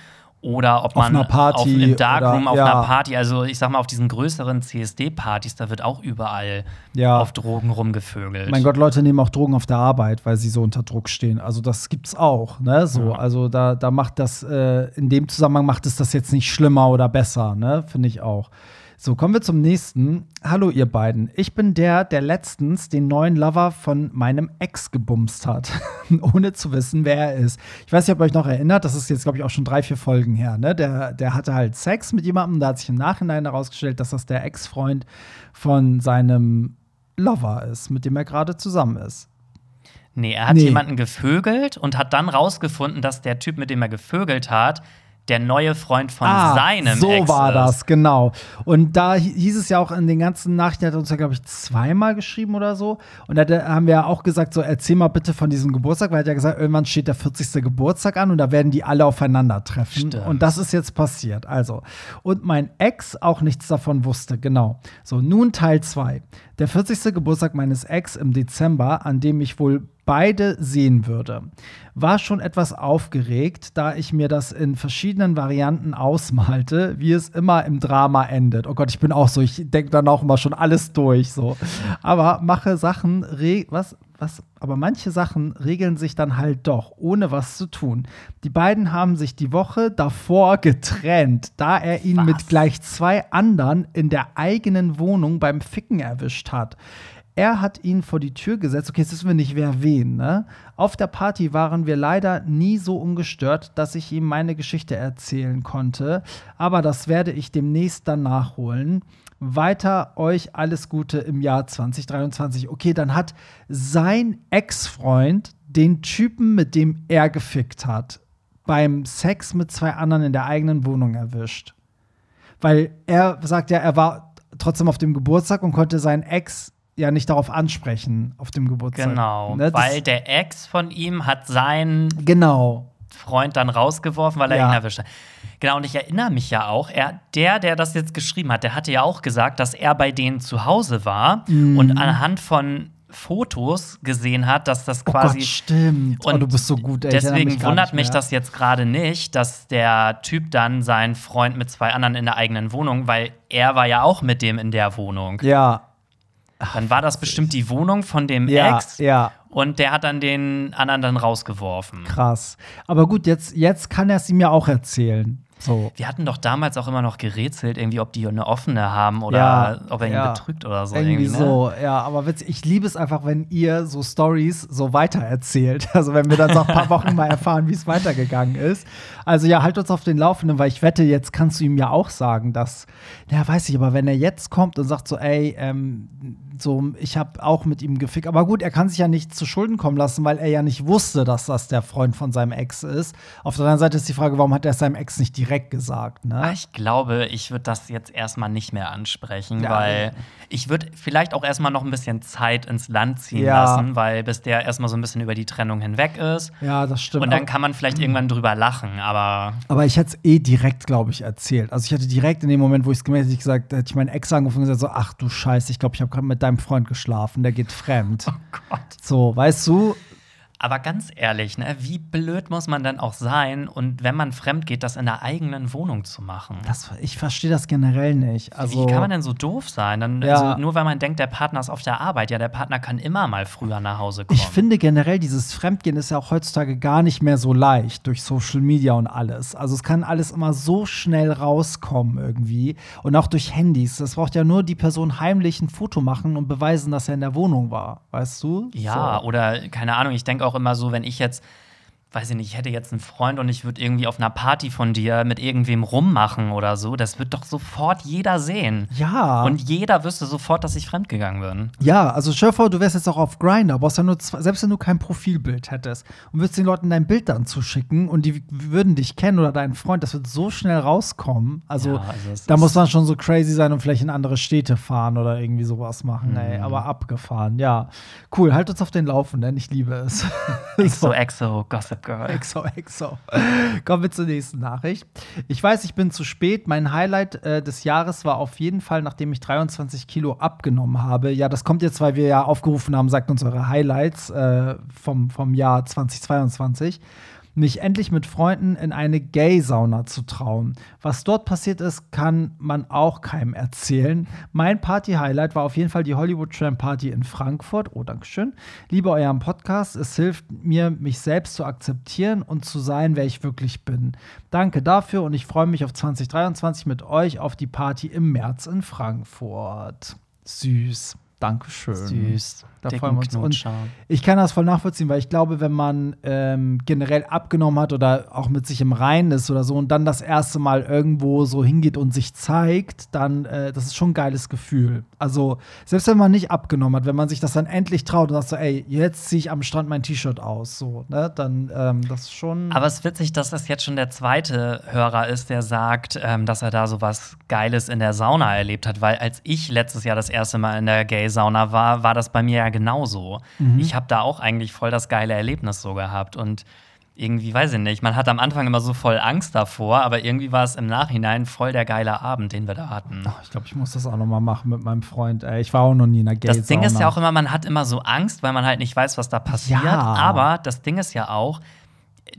oder ob Auf man einer Party auf, im Darkroom oder- auf ja. einer Party, also ich sag mal auf diesen größeren CSD-Partys, da wird auch überall Ja. auf Drogen rumgevögelt. Mein Gott, Leute nehmen auch Drogen auf der Arbeit, weil sie so unter Druck stehen. Also das gibt's auch, ne? So, Ja. also da, da macht das, äh, in dem Zusammenhang macht es das jetzt nicht schlimmer oder besser, ne? Finde ich auch. So, kommen wir zum nächsten. Hallo, ihr beiden. Ich bin der, der letztens den neuen Lover von meinem Ex gebumst hat, ohne zu wissen, wer er ist. Ich weiß nicht, ob ihr euch noch erinnert, das ist jetzt, glaube ich, auch schon drei, vier Folgen her. Ne? Der, der hatte halt Sex mit jemandem, da hat sich im Nachhinein herausgestellt, dass das der Ex-Freund von seinem Lover ist, mit dem er gerade zusammen ist. nee, er hat Nee. jemanden gevögelt und hat dann rausgefunden, dass der Typ, mit dem er gevögelt hat, der neue Freund von Ah, seinem so Ex war ist. das, genau. Und da hi- hieß es ja auch in den ganzen Nachrichten, er hat uns ja, glaube ich, zweimal geschrieben oder so. Und da haben wir ja auch gesagt, so erzähl mal bitte von diesem Geburtstag, weil er hat ja gesagt, irgendwann steht der 40. Geburtstag an und da werden die alle aufeinandertreffen. Stimmt. Und das ist jetzt passiert. Also, und mein Ex auch nichts davon wusste, genau. So, nun Teil 2. Der 40. Geburtstag meines Ex im Dezember, an dem ich wohl beide sehen würde. War schon etwas aufgeregt, da ich mir das in verschiedenen Varianten ausmalte, wie es immer im Drama endet. Oh Gott, ich bin auch so, ich denke dann auch immer schon alles durch so. Aber mache Sachen, was was aber manche Sachen regeln sich dann halt doch, ohne was zu tun. Die beiden haben sich die Woche davor getrennt, da er ihn Was? mit gleich zwei anderen in der eigenen Wohnung beim Ficken erwischt hat. Er hat ihn vor die Tür gesetzt. Okay, jetzt wissen wir nicht, wer wen, ne? Auf der Party waren wir leider nie so ungestört, dass ich ihm meine Geschichte erzählen konnte. Aber das werde ich demnächst dann nachholen. Weiter euch alles Gute im Jahr 2023. Okay, dann hat sein Ex-Freund den Typen, mit dem er gefickt hat, beim Sex mit zwei anderen in der eigenen Wohnung erwischt. Weil er sagt ja, er war trotzdem auf dem Geburtstag und konnte seinen Ex ja nicht darauf ansprechen auf dem Geburtstag. Genau, Ne, weil der Ex von ihm hat seinen Genau. Freund dann rausgeworfen, weil er Ja. ihn erwischt hat. Genau, und ich erinnere mich ja auch, er, der, der das jetzt geschrieben hat, der hatte ja auch gesagt, dass er bei denen zu Hause war Mhm. und anhand von Fotos gesehen hat, dass das Oh quasi Gott, stimmt. oh, Und du bist so gut. Ey. Deswegen mich wundert mich das jetzt gerade nicht, dass der Typ dann seinen Freund mit zwei anderen in der eigenen Wohnung, weil er war ja auch mit dem in der Wohnung. Ja, Dann war das bestimmt die Wohnung von dem ja, Ex ja. und der hat dann den anderen dann rausgeworfen. Krass. Aber gut, jetzt, jetzt kann er es ihm ja auch erzählen. So. Wir hatten doch damals auch immer noch gerätselt, irgendwie, ob die eine offene haben oder Ja, ob er ihn ja. betrügt oder so. Irgendwie ne? so, ja, aber witzig. Ich liebe es einfach, wenn ihr so Stories so weitererzählt. Also wenn wir dann so ein paar Wochen mal erfahren, wie es weitergegangen ist. Also ja, halt uns auf den Laufenden, weil ich wette, jetzt kannst du ihm ja auch sagen, dass, ja, weiß ich, aber wenn er jetzt kommt und sagt so, ey, ähm, so, ich habe auch mit ihm gefickt. Aber gut, er kann sich ja nicht zu Schulden kommen lassen, weil er ja nicht wusste, dass das der Freund von seinem Ex ist. Auf der anderen Seite ist die Frage, warum hat er seinem Ex nicht direkt gesagt, ne? Ah, Ich glaube, ich würde das jetzt erstmal nicht mehr ansprechen, Ja. weil ich würde vielleicht auch erstmal noch ein bisschen Zeit ins Land ziehen Ja. lassen, weil bis der erstmal so ein bisschen über die Trennung hinweg ist. Ja, das stimmt. Und dann kann man vielleicht irgendwann drüber lachen, aber Aber ich hätte es eh direkt, glaube ich, erzählt. Also ich hätte direkt in dem Moment, wo ich es gemerkt hätte, gesagt, hätte ich meinen Ex angerufen und gesagt, so, ach du Scheiße, ich glaube, ich habe gerade mit deinem Freund geschlafen, der geht fremd. oh Gott. So, weißt du? Aber ganz ehrlich, ne, wie blöd muss man denn auch sein und wenn man fremd geht, das in der eigenen Wohnung zu machen? Das, ich verstehe das generell nicht. Also, wie kann man denn so doof sein? Dann, Ja. also, nur weil man denkt, der Partner ist auf der Arbeit. Ja, der Partner kann immer mal früher nach Hause kommen. ich finde generell, dieses Fremdgehen ist ja auch heutzutage gar nicht mehr so leicht durch Social Media und alles. Also es kann alles immer so schnell rauskommen irgendwie. Und auch durch Handys. Das braucht ja nur die Person heimlich ein Foto machen und beweisen, dass er in der Wohnung war. Weißt du? Ja, So. oder keine Ahnung, ich denke auch immer so, wenn ich jetzt, weiß ich nicht, ich hätte jetzt einen Freund und ich würde irgendwie auf einer Party von dir mit irgendwem rummachen oder so, das wird doch sofort jeder sehen. Ja. Und jeder wüsste sofort, dass ich fremdgegangen bin. Ja, also stell dir vor, du wärst jetzt auch auf Grindr, brauchst ja nur zwei, selbst wenn du kein Profilbild hättest und würdest den Leuten dein Bild dann zuschicken und die würden dich kennen oder deinen Freund, das wird so schnell rauskommen. Also, Ja, also da muss man schon so crazy sein und vielleicht in andere Städte fahren oder irgendwie sowas machen, ey. Mhm. Aber abgefahren, ja. Cool, halt uns auf den Laufenden, ich liebe es. Exo, exo, Gossip Girl. Exo, exo. Kommen wir zur nächsten Nachricht. Ich weiß, ich bin zu spät. Mein Highlight äh, des Jahres war auf jeden Fall, nachdem ich 23 Kilo abgenommen habe. Ja, das kommt jetzt, weil wir ja aufgerufen haben, sagt uns eure Highlights äh, vom, vom Jahr 2022. Mich endlich mit Freunden in eine Gay-Sauna zu trauen. Was dort passiert ist, kann man auch keinem erzählen. Mein Party-Highlight war auf jeden Fall die Hollywood Tram Party in Frankfurt. Oh, Dankeschön. Liebe euren Podcast. Es hilft mir, mich selbst zu akzeptieren und zu sein, wer ich wirklich bin. Danke dafür und ich freue mich auf 2023 mit euch auf die Party im März in Frankfurt. Süß. Dankeschön. Süß. Da freuen wir uns. Und ich kann das voll nachvollziehen, weil ich glaube, wenn man ähm, generell abgenommen hat oder auch mit sich im Reinen ist oder so und dann das erste Mal irgendwo so hingeht und sich zeigt, dann äh, das ist schon ein geiles Gefühl. Also selbst wenn man nicht abgenommen hat, wenn man sich das dann endlich traut und sagt so, ey, jetzt ziehe ich am Strand mein T-Shirt aus, so, ne, dann ähm, das ist schon. Aber es ist witzig, dass das jetzt schon der zweite Hörer ist, der sagt, ähm, dass er da so was Geiles in der Sauna erlebt hat. Weil als ich letztes Jahr das erste Mal in der Gay-Sauna war, war das bei mir ja genauso. Mhm. Ich habe da auch eigentlich voll das geile Erlebnis so gehabt. Und irgendwie, weiß ich nicht, man hat am Anfang immer so voll Angst davor, aber irgendwie war es im Nachhinein voll der geile Abend, den wir da hatten. Ach, ich glaube, ich muss das auch noch mal machen mit meinem Freund. Ey, ich war auch noch nie in der Gay-Sauna. Das Ding ist ja auch immer, man hat immer so Angst, weil man halt nicht weiß, was da passiert. Ja. Aber das Ding ist ja auch,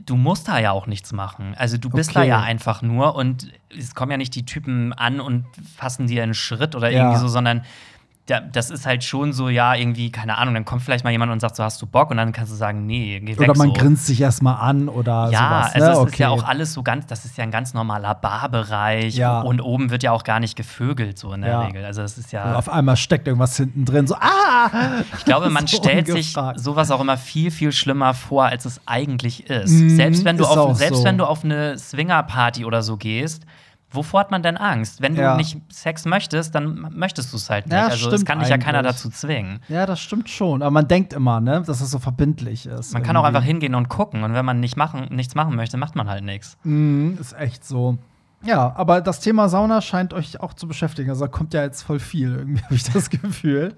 du musst da ja auch nichts machen. Also du bist da Okay. ja einfach nur und es kommen ja nicht die Typen an und fassen dir einen Schritt oder Ja. irgendwie so, sondern da, das ist halt schon so, ja, irgendwie, keine Ahnung, dann kommt vielleicht mal jemand und sagt so, hast du Bock? Und dann kannst du sagen, nee, geh weg Oder man so. grinst sich erstmal an oder Ja, sowas. also ne? es okay. ist ja auch alles so ganz, das ist ja ein ganz normaler Barbereich Ja. und oben wird ja auch gar nicht gevögelt so in der Ja. Regel. Also das ist ja Und auf einmal steckt irgendwas hinten drin, so, ah! Ich glaube, man So stellt sich sowas auch immer viel, viel schlimmer vor, als es eigentlich ist. Mhm, selbst wenn du, auf, selbst so. wenn du auf eine Swingerparty oder so gehst, wovor hat man denn Angst? Wenn du Ja. nicht Sex möchtest, dann möchtest du es halt nicht. Ja, also es kann dich ja keiner dazu zwingen. Ja, das stimmt schon. Aber man denkt immer, ne, dass es so verbindlich ist. Man kann auch irgendwie. einfach hingehen und gucken. Und wenn man nicht machen, nichts machen möchte, macht man halt nichts. Mhm, ist echt so. Ja, aber das Thema Sauna scheint euch auch zu beschäftigen. Also da kommt ja jetzt voll viel, irgendwie habe ich das Gefühl.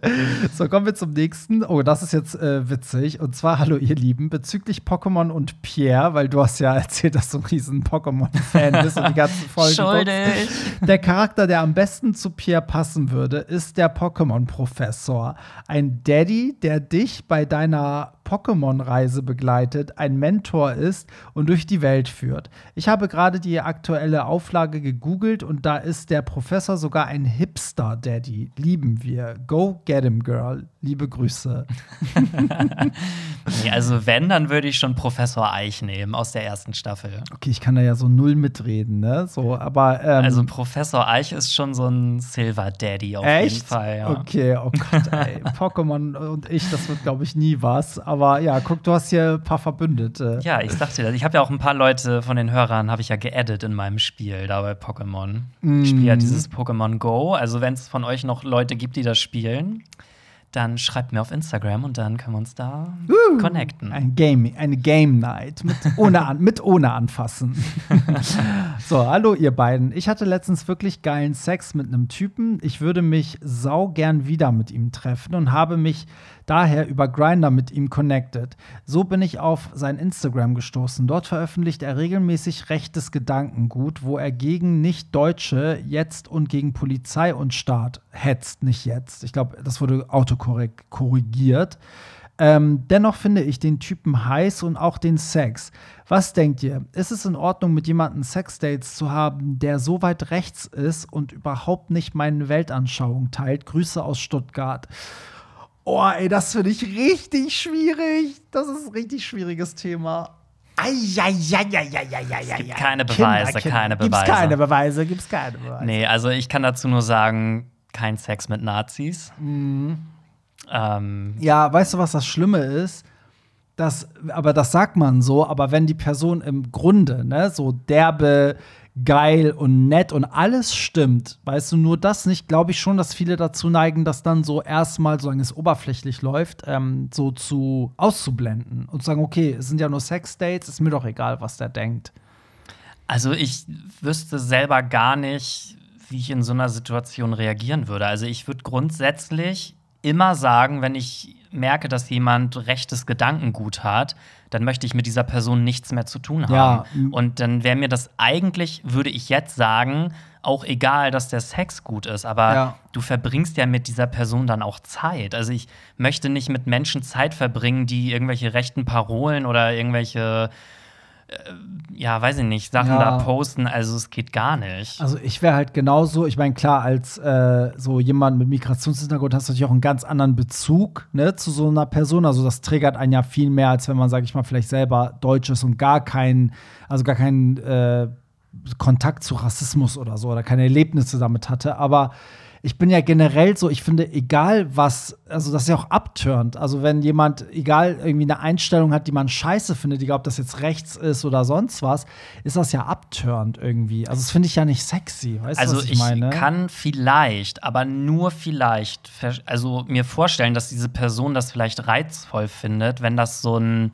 So, kommen wir zum nächsten. Oh, das ist jetzt äh, witzig. Und zwar, hallo ihr Lieben, bezüglich Pokémon und Pierre, weil du hast ja erzählt, dass du ein riesen Pokémon-Fan bist und die ganzen Folgen guckst. Schuldig. Der Charakter, der am besten zu Pierre passen würde, ist der Pokémon-Professor. Ein Daddy, der dich bei deiner Pokémon-Reise begleitet, ein Mentor ist und durch die Welt führt. Ich habe gerade die aktuelle Auflage gegoogelt und da ist der Professor sogar ein Hipster-Daddy. Lieben wir. Go get him, girl. Liebe Grüße. Nee, also wenn, dann würde ich schon Professor Eich nehmen aus der ersten Staffel. Okay, ich kann da ja so null mitreden, ne? So, aber ähm, Also Professor Eich ist schon so ein Silver Daddy auf jeden Echt? Fall. Ja. Okay, oh Gott, ey. Pokémon und ich, das wird, glaube ich, nie was. Aber ja, guck, du hast hier ein paar Verbündete. Ja, ich sagte das. Ich habe ja auch ein paar Leute von den Hörern habe ich ja geaddet in meinem Spiel da bei Pokémon. Ich spiele ja dieses Pokémon Go. Also wenn es von euch noch Leute gibt, die das spielen, dann schreibt mir auf Instagram und dann können wir uns da connecten. Ein Game, eine Game Night mit ohne, an, mit ohne anfassen. so, hallo ihr beiden. Ich hatte letztens wirklich geilen Sex mit einem Typen. Ich würde mich sau gern wieder mit ihm treffen und habe mich daher über Grinder mit ihm connected. So bin ich auf sein Instagram gestoßen. Dort veröffentlicht er regelmäßig rechtes Gedankengut, wo er gegen Nicht-Deutsche jetzt und gegen Polizei und Staat hetzt. Nicht jetzt. Ich glaube, das wurde autokorrekt korrigiert. Ähm, dennoch finde ich den Typen heiß und auch den Sex. Was denkt ihr? Ist es in Ordnung, mit jemandem Sexdates zu haben, der so weit rechts ist und überhaupt nicht meine Weltanschauung teilt? Grüße aus Stuttgart. Oh, ey, das finde ich richtig schwierig. Das ist ein richtig schwieriges Thema. Es gibt keine Beweise, keine Gibt's Beweise. keine Beweise, gibt's keine Beweise. Nee, also ich kann dazu nur sagen, kein Sex mit Nazis. Mhm. Ähm, Ja, weißt du, was das Schlimme ist? Das, aber das sagt man so, aber wenn die Person im Grunde, ne, so derbe, geil und nett und alles stimmt, weißt du, nur das nicht, glaube ich schon, dass viele dazu neigen, das dann so erstmal, solange es oberflächlich läuft, ähm, so zu auszublenden und zu sagen, okay, es sind ja nur Sex-Dates, ist mir doch egal, was der denkt. Also ich wüsste selber gar nicht, wie ich in so einer Situation reagieren würde. Also ich würde grundsätzlich immer sagen, wenn ich merke, dass jemand rechtes Gedankengut hat, dann möchte ich mit dieser Person nichts mehr zu tun haben. Ja. Und dann wäre mir das eigentlich, würde ich jetzt sagen, auch egal, dass der Sex gut ist, aber Ja. du verbringst ja mit dieser Person dann auch Zeit. Also ich möchte nicht mit Menschen Zeit verbringen, die irgendwelche rechten Parolen oder irgendwelche ja, weiß ich nicht, Sachen Ja. da posten, also es geht gar nicht. Also ich wäre halt genauso, ich meine, klar, als äh, so jemand mit Migrationshintergrund hast du natürlich auch einen ganz anderen Bezug ne, zu so einer Person. Also das triggert einen ja viel mehr, als wenn man, sag ich mal, vielleicht selber Deutsch ist und gar keinen, also gar keinen äh, Kontakt zu Rassismus oder so oder keine Erlebnisse damit hatte. Aber ich bin ja generell so, ich finde, egal was, also das ist ja auch abturnt. Also wenn jemand, egal irgendwie eine Einstellung hat, die man scheiße findet, egal ob das jetzt rechts ist oder sonst was, ist das ja abturnt irgendwie. Also das finde ich ja nicht sexy. Weißt also du, was ich, ich meine? kann vielleicht, aber nur vielleicht, also mir vorstellen, dass diese Person das vielleicht reizvoll findet, wenn das so ein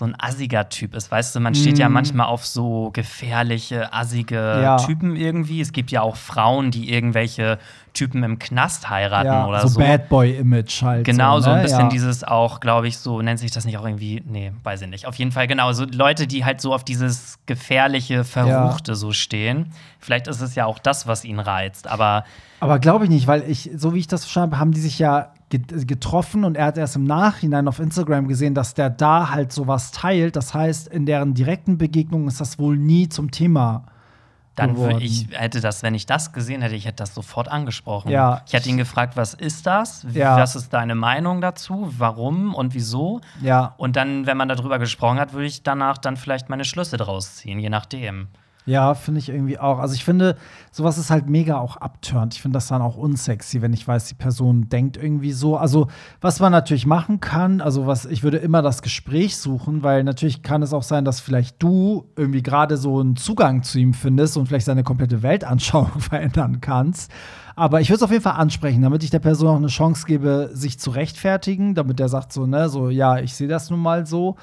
so ein assiger Typ ist, weißt du, man steht ja manchmal auf so gefährliche, assige Mm. Ja. Typen irgendwie. Es gibt ja auch Frauen, die irgendwelche Typen im Knast heiraten ja, oder so, so. Bad Boy-Image halt. Genau, so ne? ein bisschen ja. dieses auch, glaube ich, so nennt sich das nicht auch irgendwie, nee, weiß ich nicht. Auf jeden Fall, genau, so Leute, die halt so auf dieses gefährliche, Verruchte so stehen. Vielleicht ist es ja auch das, was ihn reizt, aber Aber glaube ich nicht, weil ich, so wie ich das verstanden habe, haben die sich ja getroffen und er hat erst im Nachhinein auf Instagram gesehen, dass der da halt sowas teilt. Das heißt, in deren direkten Begegnungen ist das wohl nie zum Thema. dann geworden. würde ich, hätte das, wenn ich das gesehen hätte, ich hätte das sofort angesprochen. Ja. Ich hätte ihn gefragt, was ist das? Ja. Was ist deine Meinung dazu? Warum und wieso? Ja, Und dann, wenn man darüber gesprochen hat, würde ich danach dann vielleicht meine Schlüsse draus ziehen, je nachdem. Ja, finde ich irgendwie auch. Also ich finde, sowas ist halt mega auch abturnt. Ich finde das dann auch unsexy, wenn ich weiß, die Person denkt irgendwie so. Also, was man natürlich machen kann, also was, ich würde immer das Gespräch suchen, weil natürlich kann es auch sein, dass vielleicht du irgendwie gerade so einen Zugang zu ihm findest und vielleicht seine komplette Weltanschauung verändern kannst. Aber ich würde es auf jeden Fall ansprechen, damit ich der Person auch eine Chance gebe, sich zu rechtfertigen, damit der sagt so, ne, so, ja, ich sehe das nun mal so.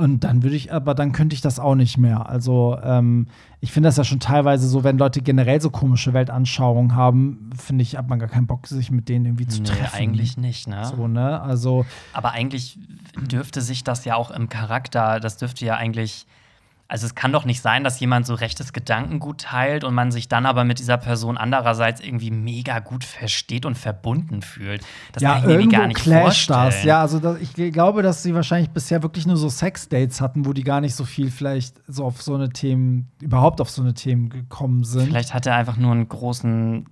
Und dann würde ich, aber dann könnte ich das auch nicht mehr. Also, ähm, ich finde das ja schon teilweise so, wenn Leute generell so komische Weltanschauungen haben, finde ich, hat man gar keinen Bock, sich mit denen irgendwie zu Nee, treffen. eigentlich nicht, ne? So, ne? Also, Aber eigentlich dürfte sich das ja auch im Charakter, das dürfte ja eigentlich. Also es kann doch nicht sein, dass jemand so rechtes Gedankengut teilt und man sich dann aber mit dieser Person andererseits irgendwie mega gut versteht und verbunden fühlt. Das ja, kann ich irgendwo gar nicht clasht das. Ja, also das, ich glaube, dass sie wahrscheinlich bisher wirklich nur so Sex-Dates hatten, wo die gar nicht so viel vielleicht so auf so eine Themen, überhaupt auf so eine Themen gekommen sind. Vielleicht hat er einfach nur einen großen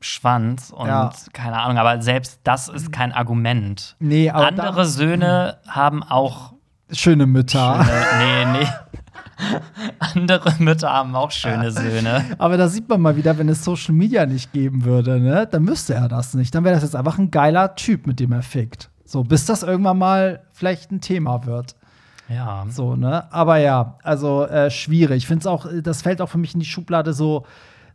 Schwanz und Ja. keine Ahnung, aber selbst das ist kein Argument. Nee, aber Andere Söhne haben auch schöne Mütter. schöne, nee, nee. Andere Mütter haben auch schöne Söhne. Aber da sieht man mal wieder, wenn es Social Media nicht geben würde, ne, dann müsste er das nicht. Dann wäre das jetzt einfach ein geiler Typ, mit dem er fickt. So, bis das irgendwann mal vielleicht ein Thema wird. Ja. So, ne? Aber ja, also äh, schwierig. Ich finde es auch, das fällt auch für mich in die Schublade so,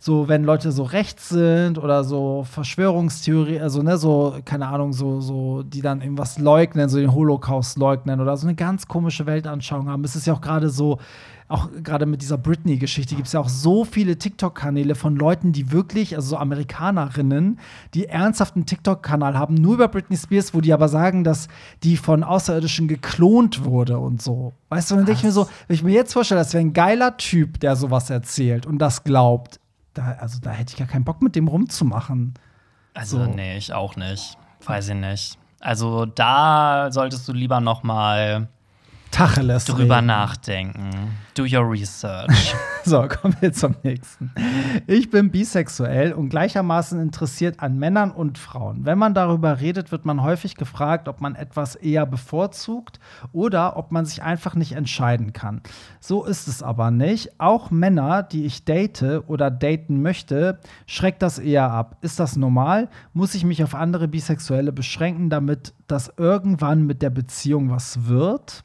so, wenn Leute so rechts sind oder so Verschwörungstheorie, also ne, so, keine Ahnung, so, so, die dann irgendwas leugnen, so den Holocaust leugnen oder so eine ganz komische Weltanschauung haben. Es ist ja auch gerade so, auch gerade mit dieser Britney-Geschichte gibt es ja auch so viele TikTok-Kanäle von Leuten, die wirklich, also so Amerikanerinnen, die ernsthaft einen TikTok-Kanal haben, nur über Britney Spears, wo die aber sagen, dass die von Außerirdischen geklont wurde und so. Weißt du, dann denke ich mir so, wenn ich mir jetzt vorstelle, das wäre ein geiler Typ, der sowas erzählt und das glaubt, da, also da hätte ich gar keinen Bock mit dem rumzumachen. Also, So. nee, ich auch nicht. Weiß ich nicht. Also, da solltest du lieber noch mal Tacheles. drüber reden. nachdenken. Do your research. So, kommen wir zum nächsten. Ich bin bisexuell und gleichermaßen interessiert an Männern und Frauen. Wenn man darüber redet, wird man häufig gefragt, ob man etwas eher bevorzugt oder ob man sich einfach nicht entscheiden kann. So ist es aber nicht. Auch Männer, die ich date oder daten möchte, schreckt das eher ab. Ist das normal? Muss ich mich auf andere Bisexuelle beschränken, damit das irgendwann mit der Beziehung was wird?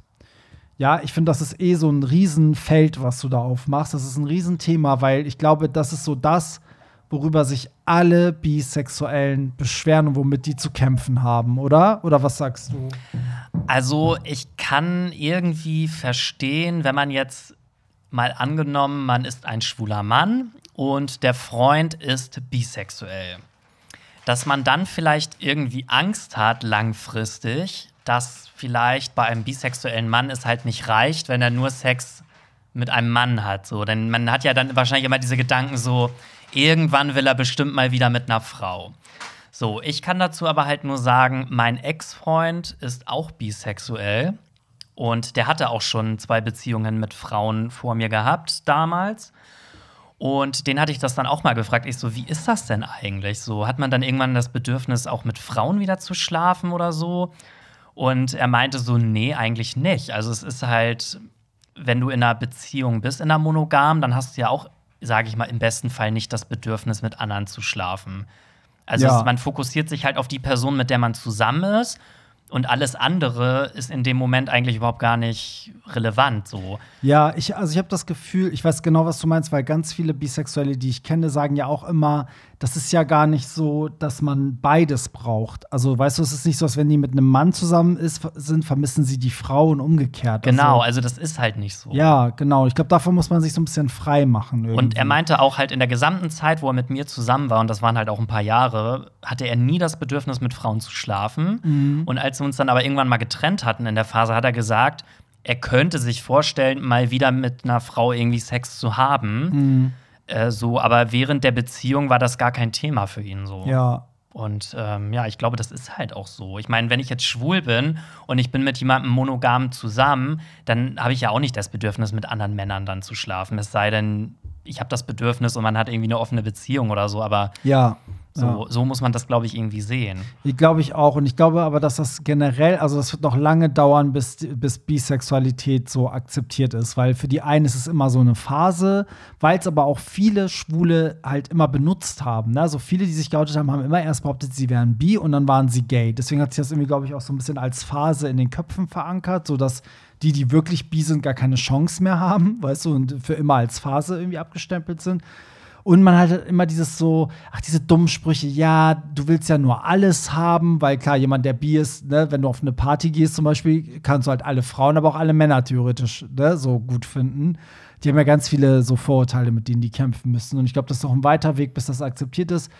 Ja, ich finde, das ist eh so ein Riesenfeld, was du da aufmachst. Das ist ein Riesenthema, weil ich glaube, das ist so das, worüber sich alle Bisexuellen beschweren und womit die zu kämpfen haben, oder? Oder was sagst du? Also, ich kann irgendwie verstehen, wenn man jetzt mal angenommen, man ist ein schwuler Mann und der Freund ist bisexuell. Dass man dann vielleicht irgendwie Angst hat, langfristig, dass vielleicht bei einem bisexuellen Mann es halt nicht reicht, wenn er nur Sex mit einem Mann hat. So. Denn man hat ja dann wahrscheinlich immer diese Gedanken so, irgendwann will er bestimmt mal wieder mit einer Frau. So, ich kann dazu aber halt nur sagen, mein Ex-Freund ist auch bisexuell und der hatte auch schon zwei Beziehungen mit Frauen vor mir gehabt damals. Und den hatte ich das dann auch mal gefragt. Ich so, wie ist das denn eigentlich? So, hat man dann irgendwann das Bedürfnis, auch mit Frauen wieder zu schlafen oder so? Und er meinte so, nee, eigentlich nicht. Also es ist halt, wenn du in einer Beziehung bist, in einer Monogam, dann hast du ja auch, sage ich mal, im besten Fall nicht das Bedürfnis, mit anderen zu schlafen. Also Ja. es, man fokussiert sich halt auf die Person, mit der man zusammen ist. Und alles andere ist in dem Moment eigentlich überhaupt gar nicht relevant. So. Ja, ich, also ich habe das Gefühl, ich weiß genau, was du meinst, weil ganz viele Bisexuelle, die ich kenne, sagen ja auch immer, das ist ja gar nicht so, dass man beides braucht. Also, weißt du, es ist nicht so, als wenn die mit einem Mann zusammen ist, sind, vermissen sie die Frau und umgekehrt. Genau, Also, also das ist halt nicht so. ja, genau. Ich glaube, davon muss man sich so ein bisschen frei machen. Irgendwie. Und er meinte auch halt in der gesamten Zeit, wo er mit mir zusammen war, und das waren halt auch ein paar Jahre, hatte er nie das Bedürfnis, mit Frauen zu schlafen. Mhm. Und als wir uns dann aber irgendwann mal getrennt hatten in der Phase, hat er gesagt, er könnte sich vorstellen, mal wieder mit einer Frau irgendwie Sex zu haben. Mhm. Äh, so, aber während der Beziehung war das gar kein Thema für ihn so. Ja, Und ähm, ja, ich glaube, das ist halt auch so. Ich meine, wenn ich jetzt schwul bin und ich bin mit jemandem monogam zusammen, dann habe ich ja auch nicht das Bedürfnis, mit anderen Männern dann zu schlafen. Es sei denn, ich habe das Bedürfnis und man hat irgendwie eine offene Beziehung oder so. Aber ja. So, ja. so muss man das, glaube ich, irgendwie sehen. Ich glaube ich auch. Und ich glaube aber, dass das generell, also das wird noch lange dauern, bis, bis Bisexualität so akzeptiert ist. Weil für die einen ist es immer so eine Phase, weil es aber auch viele Schwule halt immer benutzt haben. Ne? Also viele, die sich geoutet haben, haben immer erst behauptet, sie wären bi und dann waren sie gay. Deswegen hat sich das irgendwie, glaube ich, auch so ein bisschen als Phase in den Köpfen verankert, sodass die, die wirklich bi sind, gar keine Chance mehr haben, weißt du, und für immer als Phase irgendwie abgestempelt sind. Und man hat immer dieses so, ach, diese dummen Sprüche, ja, du willst ja nur alles haben, weil klar, jemand, der bi ist, ne, wenn du auf eine Party gehst zum Beispiel, kannst du halt alle Frauen, aber auch alle Männer theoretisch ne, so gut finden. Die haben ja ganz viele so Vorurteile, mit denen die kämpfen müssen. Und ich glaube, das ist auch ein weiter Weg, bis das akzeptiert ist.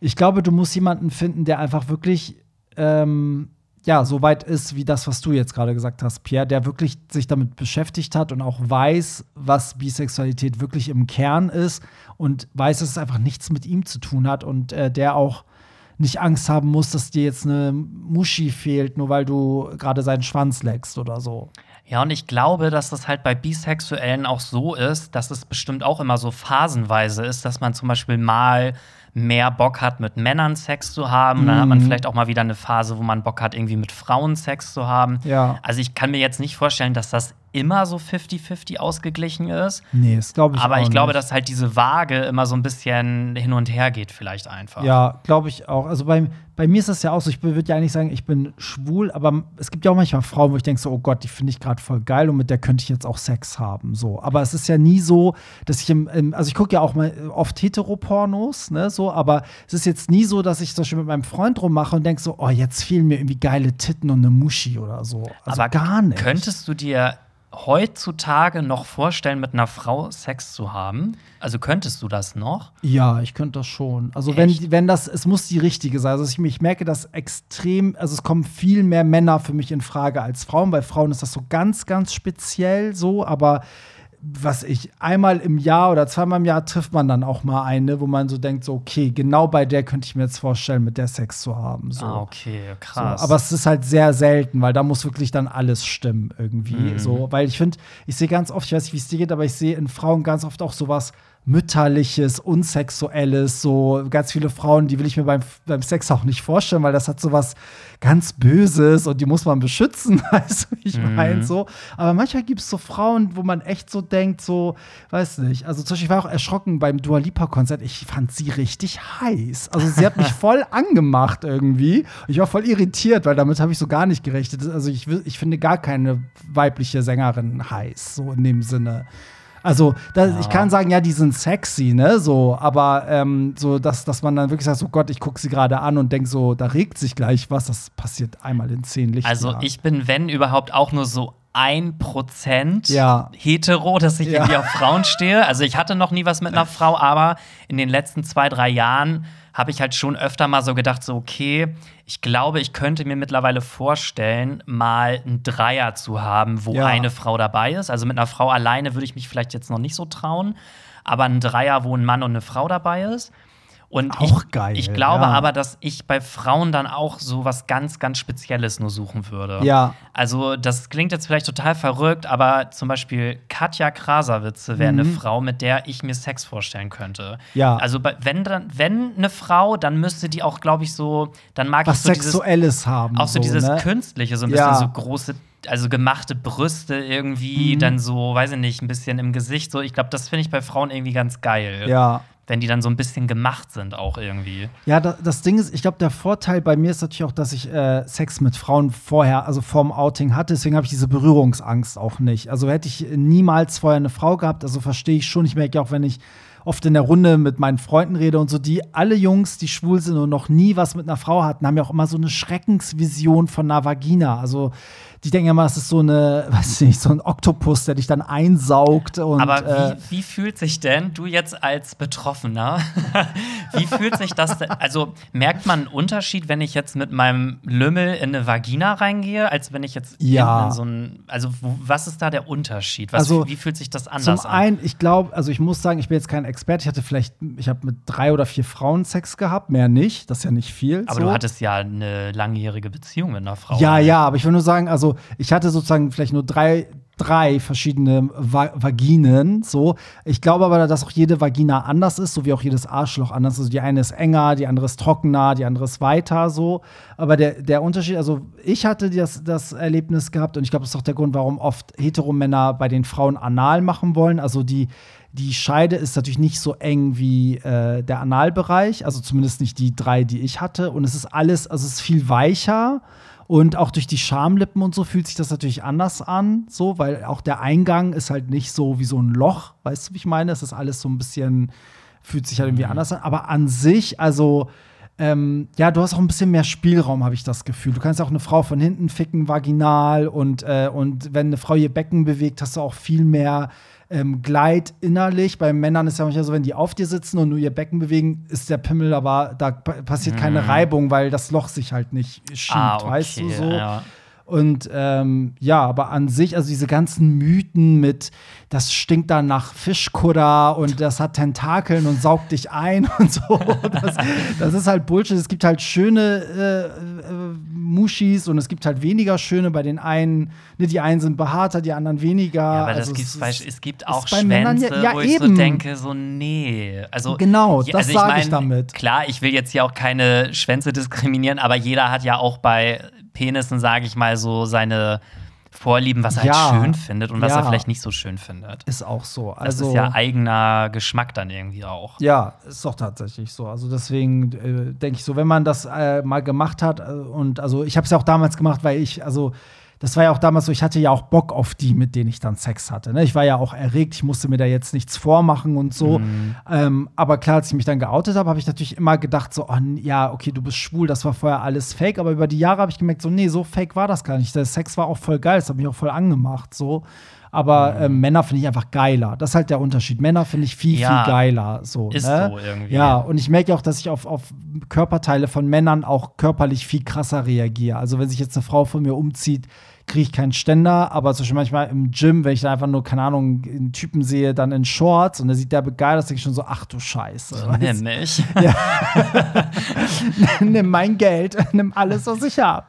Ich glaube, du musst jemanden finden, der einfach wirklich ähm, ja, so weit ist wie das, was du jetzt gerade gesagt hast, Pierre, der wirklich sich damit beschäftigt hat und auch weiß, was Bisexualität wirklich im Kern ist und weiß, dass es einfach nichts mit ihm zu tun hat und äh, der auch nicht Angst haben muss, dass dir jetzt eine Muschi fehlt, nur weil du gerade seinen Schwanz leckst oder so. Ja, und ich glaube, dass das halt bei Bisexuellen auch so ist, dass es bestimmt auch immer so phasenweise ist, dass man zum Beispiel mal mehr Bock hat, mit Männern Sex zu haben. Und dann hat man Mhm. vielleicht auch mal wieder eine Phase, wo man Bock hat, irgendwie mit Frauen Sex zu haben. Ja. Also ich kann mir jetzt nicht vorstellen, dass das immer so 50-50 ausgeglichen ist. Nee, das glaube ich Aber auch ich glaube, nicht. dass halt diese Waage immer so ein bisschen hin und her geht, vielleicht einfach. Ja, glaube ich auch. Also bei, bei mir ist das ja auch so, ich würde ja eigentlich sagen, ich bin schwul, aber es gibt ja auch manchmal Frauen, wo ich denke so, oh Gott, die finde ich gerade voll geil und mit der könnte ich jetzt auch Sex haben. So. Aber es ist ja nie so, dass ich im, im also ich gucke ja auch mal oft Heteropornos, ne, so, aber es ist jetzt nie so, dass ich zum Beispiel mit meinem Freund rummache und denke so, oh, jetzt fehlen mir irgendwie geile Titten und eine Muschi oder so. Also Aber gar nicht. Könntest du dir heutzutage noch vorstellen, mit einer Frau Sex zu haben? Also könntest du das noch? Ja, ich könnte das schon. Also Echt? wenn, wenn das, es muss die richtige sein. Also ich, ich merke das extrem, also es kommen viel mehr Männer für mich in Frage als Frauen. Bei Frauen ist das so ganz, ganz speziell so, aber was ich einmal im Jahr oder zweimal im Jahr trifft man dann auch mal eine, wo man so denkt, so, okay, genau bei der könnte ich mir jetzt vorstellen, mit der Sex zu haben. So. Ah, okay, So, krass. aber es ist halt sehr selten, weil da muss wirklich dann alles stimmen irgendwie. Mhm. So, weil ich finde, ich sehe ganz oft, ich weiß nicht, wie es dir geht, aber ich sehe in Frauen ganz oft auch sowas mütterliches, unsexuelles, so ganz viele Frauen, die will ich mir beim, beim Sex auch nicht vorstellen, weil das hat sowas ganz Böses und die muss man beschützen, weißt du, ich Mhm. meine, so. Aber manchmal gibt es so Frauen, wo man echt so denkt, so, weiß nicht, also zum Beispiel ich war auch erschrocken beim Dua Lipa Konzert, ich fand sie richtig heiß. Also sie hat mich voll angemacht irgendwie. Ich war voll irritiert, weil damit habe ich so gar nicht gerechnet. Also ich, ich finde gar keine weibliche Sängerin heiß, so in dem Sinne. Also, da, ich kann sagen, ja, die sind sexy, ne, so, aber ähm, so, dass, dass man dann wirklich sagt, so Gott, ich gucke sie gerade an und denke so, da regt sich gleich was, das passiert einmal in zehn Lichtjahren. Also ich bin, wenn überhaupt, auch nur so ein Prozent Ja. hetero, dass ich Ja. irgendwie auf Frauen stehe. Also ich hatte noch nie was mit einer Frau, aber in den letzten zwei, drei Jahren habe ich halt schon öfter mal so gedacht, so okay, ich glaube, ich könnte mir mittlerweile vorstellen, mal einen Dreier zu haben, wo Ja. eine Frau dabei ist. Also mit einer Frau alleine würde ich mich vielleicht jetzt noch nicht so trauen, aber ein Dreier, wo ein Mann und eine Frau dabei ist. Und Auch ich, geil, ich glaube ja. aber, dass ich bei Frauen dann auch so was ganz, ganz Spezielles nur suchen würde. Ja. Also, das klingt jetzt vielleicht total verrückt, aber zum Beispiel Katja Krasavitze wäre eine Frau, mit der ich mir Sex vorstellen könnte. Mhm. Ja. Also, wenn, dann, wenn eine Frau, dann müsste die auch, glaube ich, so, dann mag was ich so dieses, Sexuelles haben. auch so, dieses ne? Künstliche, so ein Ja. bisschen so große, also gemachte Brüste irgendwie, Mhm. dann so, weiß ich nicht, ein bisschen im Gesicht. So, ich glaube, das finde ich bei Frauen irgendwie ganz geil. Ja. Wenn die dann so ein bisschen gemacht sind, auch irgendwie. Ja, da, das Ding ist, ich glaube, der Vorteil bei mir ist natürlich auch, dass ich äh, Sex mit Frauen vorher, also vorm Outing hatte. Deswegen habe ich diese Berührungsangst auch nicht. Also hätte ich niemals vorher eine Frau gehabt, also verstehe ich schon. Ich merke auch, wenn ich oft in der Runde mit meinen Freunden rede und so, die alle Jungs, die schwul sind und noch nie was mit einer Frau hatten, haben ja auch immer so eine Schreckensvision von einer Vagina. Also die denken immer, es ist so eine, weiß ich nicht, so ein Oktopus, der dich dann einsaugt. Und, Aber wie, äh, wie fühlt sich denn, du jetzt als Betroffener, wie fühlt sich das denn, also merkt man einen Unterschied, wenn ich jetzt mit meinem Lümmel in eine Vagina reingehe, als wenn ich jetzt Ja. in so ein, also wo, was ist da der Unterschied? Was, Also, wie fühlt sich das anders Zum an? einen, ich glaube, also ich muss sagen, ich bin jetzt kein Experte. Ich hatte vielleicht, ich habe mit drei oder vier Frauen Sex gehabt, mehr nicht. Das ist ja nicht viel. Aber so. du hattest ja eine langjährige Beziehung mit einer Frau. Ja, ja, aber ich will nur sagen, also ich hatte sozusagen vielleicht nur drei, drei verschiedene Va Vaginen. So, ich glaube aber, dass auch jede Vagina anders ist, so wie auch jedes Arschloch anders. Also die eine ist enger, die andere ist trockener, die andere ist weiter. So, aber der, der Unterschied, also ich hatte das, das Erlebnis gehabt und ich glaube, das ist auch der Grund, warum oft Heteromänner bei den Frauen anal machen wollen. Also die die Scheide ist natürlich nicht so eng wie äh, der Analbereich, also zumindest nicht die drei, die ich hatte. Und es ist alles, also es ist viel weicher. Und auch durch die Schamlippen und so fühlt sich das natürlich anders an, so, weil auch der Eingang ist halt nicht so wie so ein Loch, weißt du, wie ich meine? Es ist alles so ein bisschen, fühlt sich halt irgendwie anders an. Aber an sich, also, ähm, ja, du hast auch ein bisschen mehr Spielraum, habe ich das Gefühl. Du kannst auch eine Frau von hinten ficken, vaginal, und, äh, und wenn eine Frau ihr Becken bewegt, hast du auch viel mehr ähm, Gleit innerlich. Bei Männern ist ja manchmal so, wenn die auf dir sitzen und nur ihr Becken bewegen, ist der Pimmel aber, da pa- passiert keine Reibung, weil das Loch sich halt nicht schiebt, Mhm. ah, okay, weißt du so. Ja. Und ähm, ja, aber an sich, also diese ganzen Mythen mit, das stinkt dann nach Fischkutter und das hat Tentakeln und saugt dich ein und so, das, das ist halt Bullshit. Es gibt halt schöne äh, äh, Muschis und es gibt halt weniger schöne. Bei den einen, ne, die einen sind behaarter, die anderen weniger. Ja, aber das Also gibt's es bei, es gibt auch bei Männern ja- Schwänze, ja, wo ich so eben. denke, so nee. Also, Genau, das also sage ich damit. Klar, ich will jetzt hier auch keine Schwänze diskriminieren, aber jeder hat ja auch bei Penissen, sage ich mal, so seine Vorlieben, was er Ja. halt schön findet und was Ja. er vielleicht nicht so schön findet. Ist auch so. Das Also, ist ja eigener Geschmack dann irgendwie auch. Ja, ist doch tatsächlich so. Also deswegen äh, denke ich so, wenn man das äh, mal gemacht hat äh, und also ich habe es ja auch damals gemacht, weil ich also das war ja auch damals so, ich hatte ja auch Bock auf die, mit denen ich dann Sex hatte. Ne? Ich war ja auch erregt, ich musste mir da jetzt nichts vormachen und so. Ähm, aber klar, als ich mich dann geoutet habe, habe ich natürlich immer gedacht, so, oh, ja, okay, du bist schwul, das war vorher alles fake. Aber über die Jahre habe ich gemerkt, so, nee, so fake war das gar nicht. Der Sex war auch voll geil, das hat mich auch voll angemacht. So. Aber ähm, Männer finde ich einfach geiler. Das ist halt der Unterschied. Männer finde ich viel, Ja, viel geiler. So, ist ne? so irgendwie. Ja, und ich merke auch, dass ich auf, auf Körperteile von Männern auch körperlich viel krasser reagiere. Also, wenn sich jetzt eine Frau von mir umzieht, kriege ich keinen Ständer, aber zum Beispiel manchmal im Gym, wenn ich da einfach nur, keine Ahnung, einen Typen sehe, dann in Shorts und der sieht geil aus, denke ich schon so, ach du Scheiße. So, nimm mich. du? nimm mein Geld, nimm alles, was ich habe.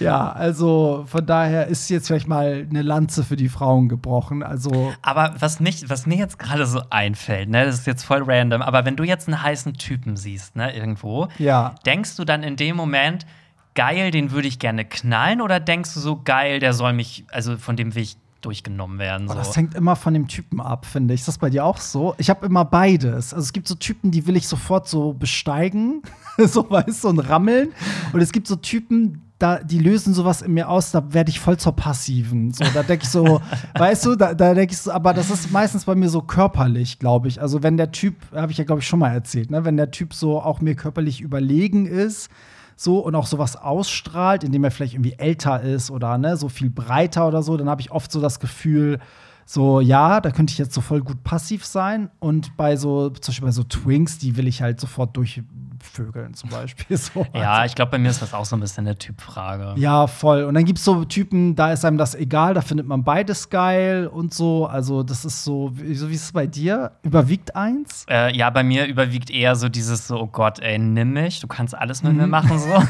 Ja, also von daher ist jetzt vielleicht mal eine Lanze für die Frauen gebrochen. Also, Aber was, mich, was mir jetzt gerade so einfällt, ne, das ist jetzt voll random, aber wenn du jetzt einen heißen Typen siehst, ne, irgendwo, ja. denkst du dann in dem Moment, geil, den würde ich gerne knallen, oder denkst du so, geil, der soll mich, also von dem will ich durchgenommen werden? Oh, So. das hängt immer von dem Typen ab, finde ich. Ist das bei dir auch so? Ich habe immer beides. Also es gibt so Typen, die will ich sofort so besteigen, so weißt du, und rammeln. Und es gibt so Typen, da, die lösen sowas in mir aus, da werde ich voll zur Passiven. So, da denke ich so, weißt du, da, da denke ich so, aber das ist meistens bei mir so körperlich, glaube ich. Also wenn der Typ, habe ich ja, glaube ich, schon mal erzählt, ne, wenn der Typ so auch mir körperlich überlegen ist, so und auch sowas ausstrahlt, indem er vielleicht irgendwie älter ist oder ne, so viel breiter oder so, dann habe ich oft so das Gefühl, so, ja, da könnte ich jetzt so voll gut passiv sein. Und bei so, zum Beispiel bei so Twinks, die will ich halt sofort durchvögeln, zum Beispiel. So. ja, ich glaube, bei mir ist das auch so ein bisschen eine Typfrage. Ja, voll. Und dann gibt es so Typen, da ist einem das egal, da findet man beides geil und so. Also, das ist so, wie, so wie ist es bei dir? Überwiegt eins? Äh, ja, bei mir überwiegt eher so dieses so, oh Gott, ey, nimm mich, du kannst alles mit mir Mhm. machen, so.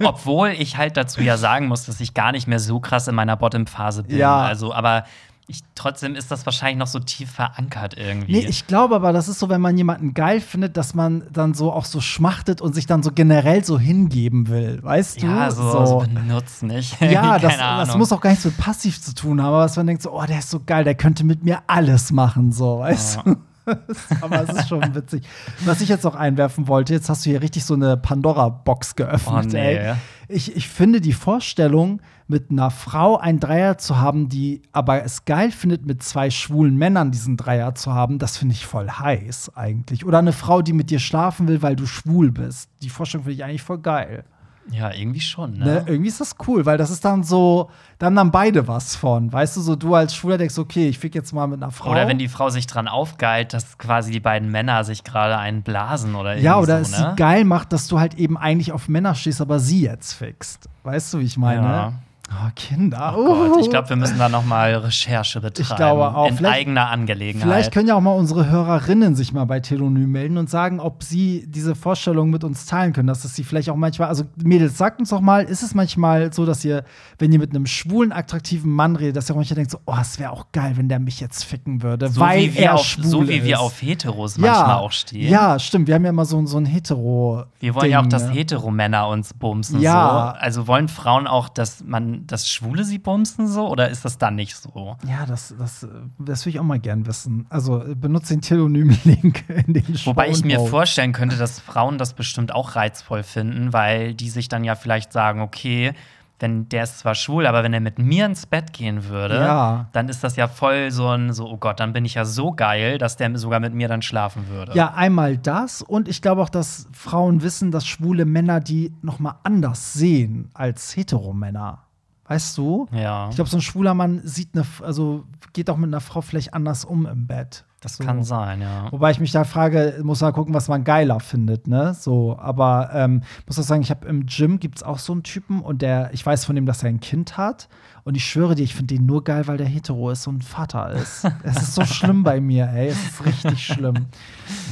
Obwohl ich halt dazu ja sagen muss, dass ich gar nicht mehr so krass in meiner Bottom-Phase bin. Ja. Also, aber ich, trotzdem ist das wahrscheinlich noch so tief verankert irgendwie. Nee, ich glaube aber, das ist so, wenn man jemanden geil findet, dass man dann so auch so schmachtet und sich dann so generell so hingeben will, weißt du? ja, so, so. benutzt mich. Ja, das, das muss auch gar nichts mit passiv zu tun haben, aber dass man denkt so, oh, der ist so geil, der könnte mit mir alles machen, so, weißt du? Aber es ist schon witzig. Was ich jetzt noch einwerfen wollte, jetzt hast du hier richtig so eine Pandora-Box geöffnet. Oh, nee. ey. Ich, ich finde die Vorstellung, mit einer Frau einen Dreier zu haben, die aber es geil findet, mit zwei schwulen Männern diesen Dreier zu haben, das finde ich voll heiß eigentlich. Oder eine Frau, die mit dir schlafen will, weil du schwul bist. Die Vorstellung finde ich eigentlich voll geil. Ja, irgendwie schon, Ne? ne? Irgendwie ist das cool, weil das ist dann so, da haben dann beide was von. Weißt du, so du als Schwuler denkst, okay, ich fick jetzt mal mit einer Frau. Oder wenn die Frau sich dran aufgeilt, dass quasi die beiden Männer sich gerade einen blasen oder irgendwie ja, oder so, es ne? sie geil macht, dass du halt eben eigentlich auf Männer stehst, aber sie jetzt fixt. Weißt du, wie ich meine? Ja. Oh, Kinder. Oh Gott, ich glaube, wir müssen da noch mal Recherche betreiben. glaube auch. In Vielleicht- eigener Angelegenheit. Vielleicht können ja auch mal unsere Hörerinnen sich mal bei Telonym melden und sagen, ob sie diese Vorstellung mit uns teilen können. Dass es sie vielleicht auch manchmal, also Mädels, sagt uns doch mal, ist es manchmal so, dass ihr, wenn ihr mit einem schwulen, attraktiven Mann redet, dass ihr auch manchmal denkt, so, oh, es wäre auch geil, wenn der mich jetzt ficken würde, so weil wie wir er auf, schwul so wie ist. wir auf Heteros manchmal auch stehen. Ja, stimmt. Wir haben ja immer so, so ein Hetero. Wir wollen ja auch, dass ne? Heteromänner uns bumsen. Ja. So. Also wollen Frauen auch, dass man das Schwule sie bumsen so? Oder ist das dann nicht so? Ja, das, das, das will ich auch mal gern wissen. Also benutze den Telonym-Link in den Wobei ich mir vorstellen könnte, dass Frauen das bestimmt auch reizvoll finden, weil die sich dann ja vielleicht sagen, okay, wenn der ist zwar schwul, aber wenn er mit mir ins Bett gehen würde, Ja. dann ist das ja voll so ein, so, oh Gott, dann bin ich ja so geil, dass der sogar mit mir dann schlafen würde. Ja, einmal das und ich glaube auch, dass Frauen wissen, dass schwule Männer die noch mal anders sehen als Heteromänner. Weißt du? Ja. Ich glaube, so ein schwuler Mann sieht eine, also geht auch mit einer Frau vielleicht anders um im Bett. Das so. kann sein, ja. Wobei ich mich da frage, muss man gucken, was man geiler findet, ne? So, aber ähm, muss auch sagen, ich habe im Gym gibt's auch so einen Typen und der, ich weiß von dem, dass er ein Kind hat und ich schwöre dir, ich finde den nur geil, weil der hetero ist und Vater ist. es ist so schlimm bei mir, ey, es ist richtig schlimm.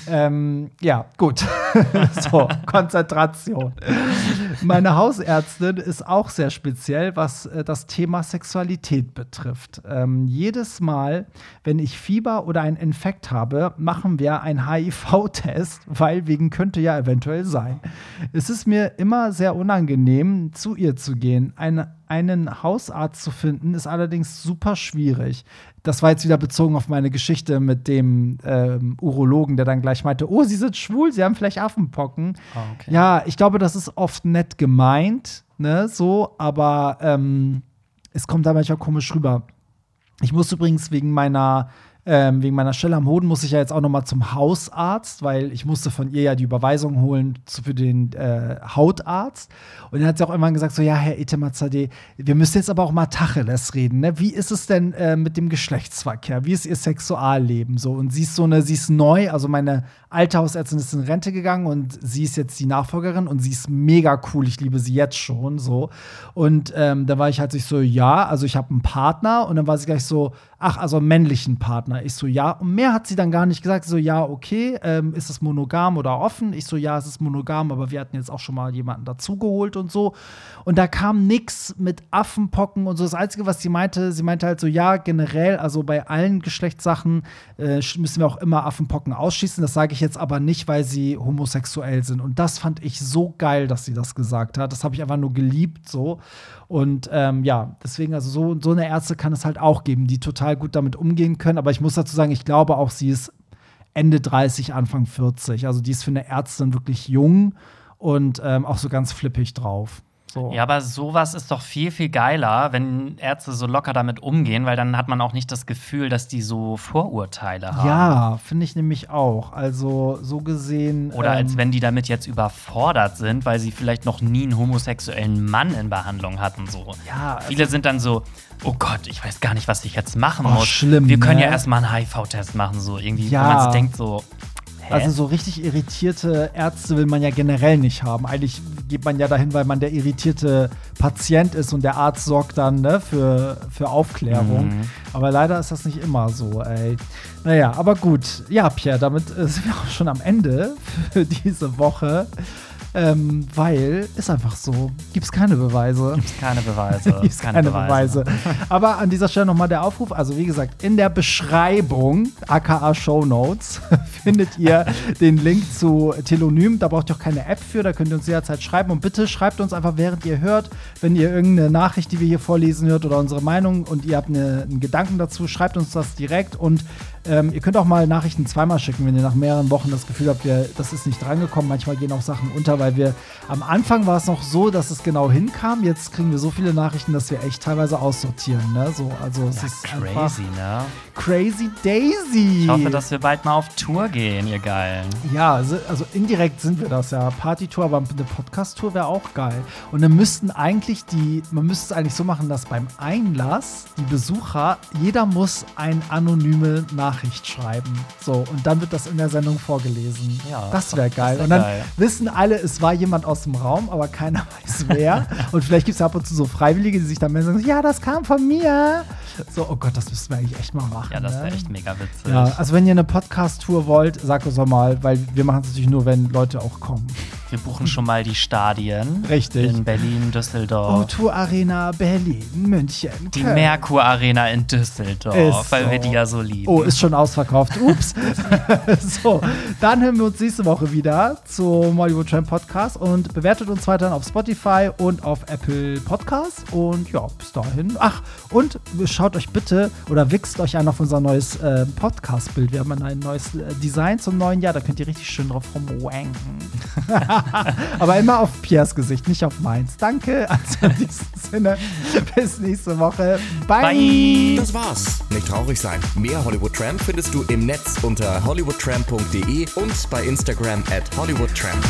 ähm, ja, gut. so, Konzentration. Meine Hausärztin ist auch sehr speziell, was äh, das Thema Sexualität betrifft. Ähm, jedes Mal, wenn ich Fieber oder einen Infekt habe, machen wir einen HIV-Test, weil wegen könnte ja eventuell sein. Es ist mir immer sehr unangenehm, zu ihr zu gehen. Ein, einen Hausarzt zu finden, ist allerdings super schwierig. Das war jetzt wieder bezogen auf meine Geschichte mit dem ähm, Urologen, der dann gleich meinte, oh, Sie sind schwul, Sie haben vielleicht Affenpocken. Ah, okay. Ja, ich glaube, das ist oft nett gemeint, ne, so, aber ähm, es kommt da manchmal komisch rüber. Ich muss übrigens wegen meiner ähm, wegen meiner Stelle am Hoden muss ich ja jetzt auch noch mal zum Hausarzt, weil ich musste von ihr ja die Überweisung holen für den äh, Hautarzt. Und dann hat sie auch irgendwann gesagt, so, ja, Herr Etemazade, wir müssen jetzt aber auch mal Tacheles reden. Ne? Wie ist es denn äh, mit dem Geschlechtsverkehr? Wie ist ihr Sexualleben? So, und sie ist so eine, sie ist neu, also meine alte Hausärztin ist in Rente gegangen und sie ist jetzt die Nachfolgerin und sie ist mega cool. Ich liebe sie jetzt schon so. Und ähm, da war ich halt so, ja, also ich habe einen Partner und dann war sie gleich so, ach, also männlichen Partner. Ich so, ja. Und mehr hat sie dann gar nicht gesagt. So, ja, okay, ähm, ist es monogam oder offen? Ich so, ja, es ist monogam, aber wir hatten jetzt auch schon mal jemanden dazugeholt und so. Und da kam nix mit Affenpocken und so. Das Einzige, was sie meinte, sie meinte halt so, ja, generell, also bei allen Geschlechtssachen äh, müssen wir auch immer Affenpocken ausschließen. Das sage ich jetzt aber nicht, weil sie homosexuell sind. Und das fand ich so geil, dass sie das gesagt hat. Das habe ich einfach nur geliebt so. Und ähm, ja, deswegen, also so, so eine Ärzte kann es halt auch geben, die total gut damit umgehen können. Aber ich muss dazu sagen, ich glaube auch, sie ist Ende 30, Anfang 40. Also die ist für eine Ärztin wirklich jung und ähm, auch so ganz flippig drauf. So. Ja, aber sowas ist doch viel, viel geiler, wenn Ärzte so locker damit umgehen, weil dann hat man auch nicht das Gefühl, dass die so Vorurteile haben. Ja, finde ich nämlich auch. Also so gesehen. Oder als ähm, wenn die damit jetzt überfordert sind, weil sie vielleicht noch nie einen homosexuellen Mann in Behandlung hatten. So. Ja, also- Viele sind dann so, oh Gott, ich weiß gar nicht, was ich jetzt machen Oh, muss. schlimm, Wir können ne? ja erstmal einen HIV-Test machen, so irgendwie, Ja. wo man sich denkt, so, hä? Also so richtig irritierte Ärzte will man ja generell nicht haben. Eigentlich geht man ja dahin, weil man der irritierte Patient ist und der Arzt sorgt dann ne, für, für Aufklärung. Mhm. Aber leider ist das nicht immer so, ey. Naja, aber gut. Ja, Pierre, damit äh, sind wir auch schon am Ende für diese Woche. Ähm, weil ist einfach so. Gibt es keine Beweise. Gibt es keine Beweise. Gibt's keine, Beweise. Aber an dieser Stelle nochmal der Aufruf. Also wie gesagt, in der Beschreibung, aka Show Notes, findet ihr den Link zu Telonym. Da braucht ihr auch keine App für, da könnt ihr uns jederzeit schreiben. Und bitte schreibt uns einfach, während ihr hört, wenn ihr irgendeine Nachricht, die wir hier vorlesen hört oder unsere Meinung und ihr habt eine, einen Gedanken dazu, schreibt uns das direkt und ähm, ihr könnt auch mal Nachrichten zweimal schicken, wenn ihr nach mehreren Wochen das Gefühl habt, wir, das ist nicht drangekommen. Manchmal gehen auch Sachen unter, weil wir am Anfang war es noch so, dass es genau hinkam. Jetzt kriegen wir so viele Nachrichten, dass wir echt teilweise aussortieren. Ne? So, also es Ja, ist crazy, ne? crazy Daisy. Ich hoffe, dass wir bald mal auf Tour gehen, ihr Geilen. Ja, also, also indirekt sind wir das ja. Partytour, aber eine Podcast-Tour wäre auch geil. Und dann müssten eigentlich die, man müsste es eigentlich so machen, dass beim Einlass die Besucher, jeder muss eine anonyme Nachricht schreiben. So, und dann wird das in der Sendung vorgelesen. Ja, das wäre das geil. wär und dann geil. wissen alle, es war jemand aus dem Raum, aber keiner weiß wer. und vielleicht gibt es ab und zu so Freiwillige, die sich dann melden und sagen, ja, das kam von mir. So, oh Gott, das müssten wir eigentlich echt mal machen. Ja, das ne? wäre echt mega witzig. Ja, also wenn ihr eine Podcast-Tour wollt, sagt uns doch mal, weil wir machen es natürlich nur, wenn Leute auch kommen. Wir buchen schon mal die Stadien. Richtig. In Berlin, Düsseldorf. O2 Arena, Berlin, München, die Köln. Merkur Arena in Düsseldorf, Ist weil wir so. die ja so lieben. Oh, ist schon ausverkauft. Ups. so, dann hören wir uns nächste Woche wieder zum Hollywood Tramp Podcast und bewertet uns weiterhin auf Spotify und auf Apple Podcasts. Und ja, bis dahin. Ach, und schaut euch bitte oder wichst euch ein auf unser neues äh, Podcast-Bild. Wir haben ein neues äh, Design zum neuen Jahr. Da könnt ihr richtig schön drauf rumwanken. Aber immer auf Piers Gesicht, nicht auf meins. Danke. Also in diesem Sinne, bis nächste Woche. Bye. Bye. Das war's. Nicht traurig sein. Mehr Hollywood Tramp findest du im Netz unter hollywoodtramp.de und bei Instagram at hollywoodtramp.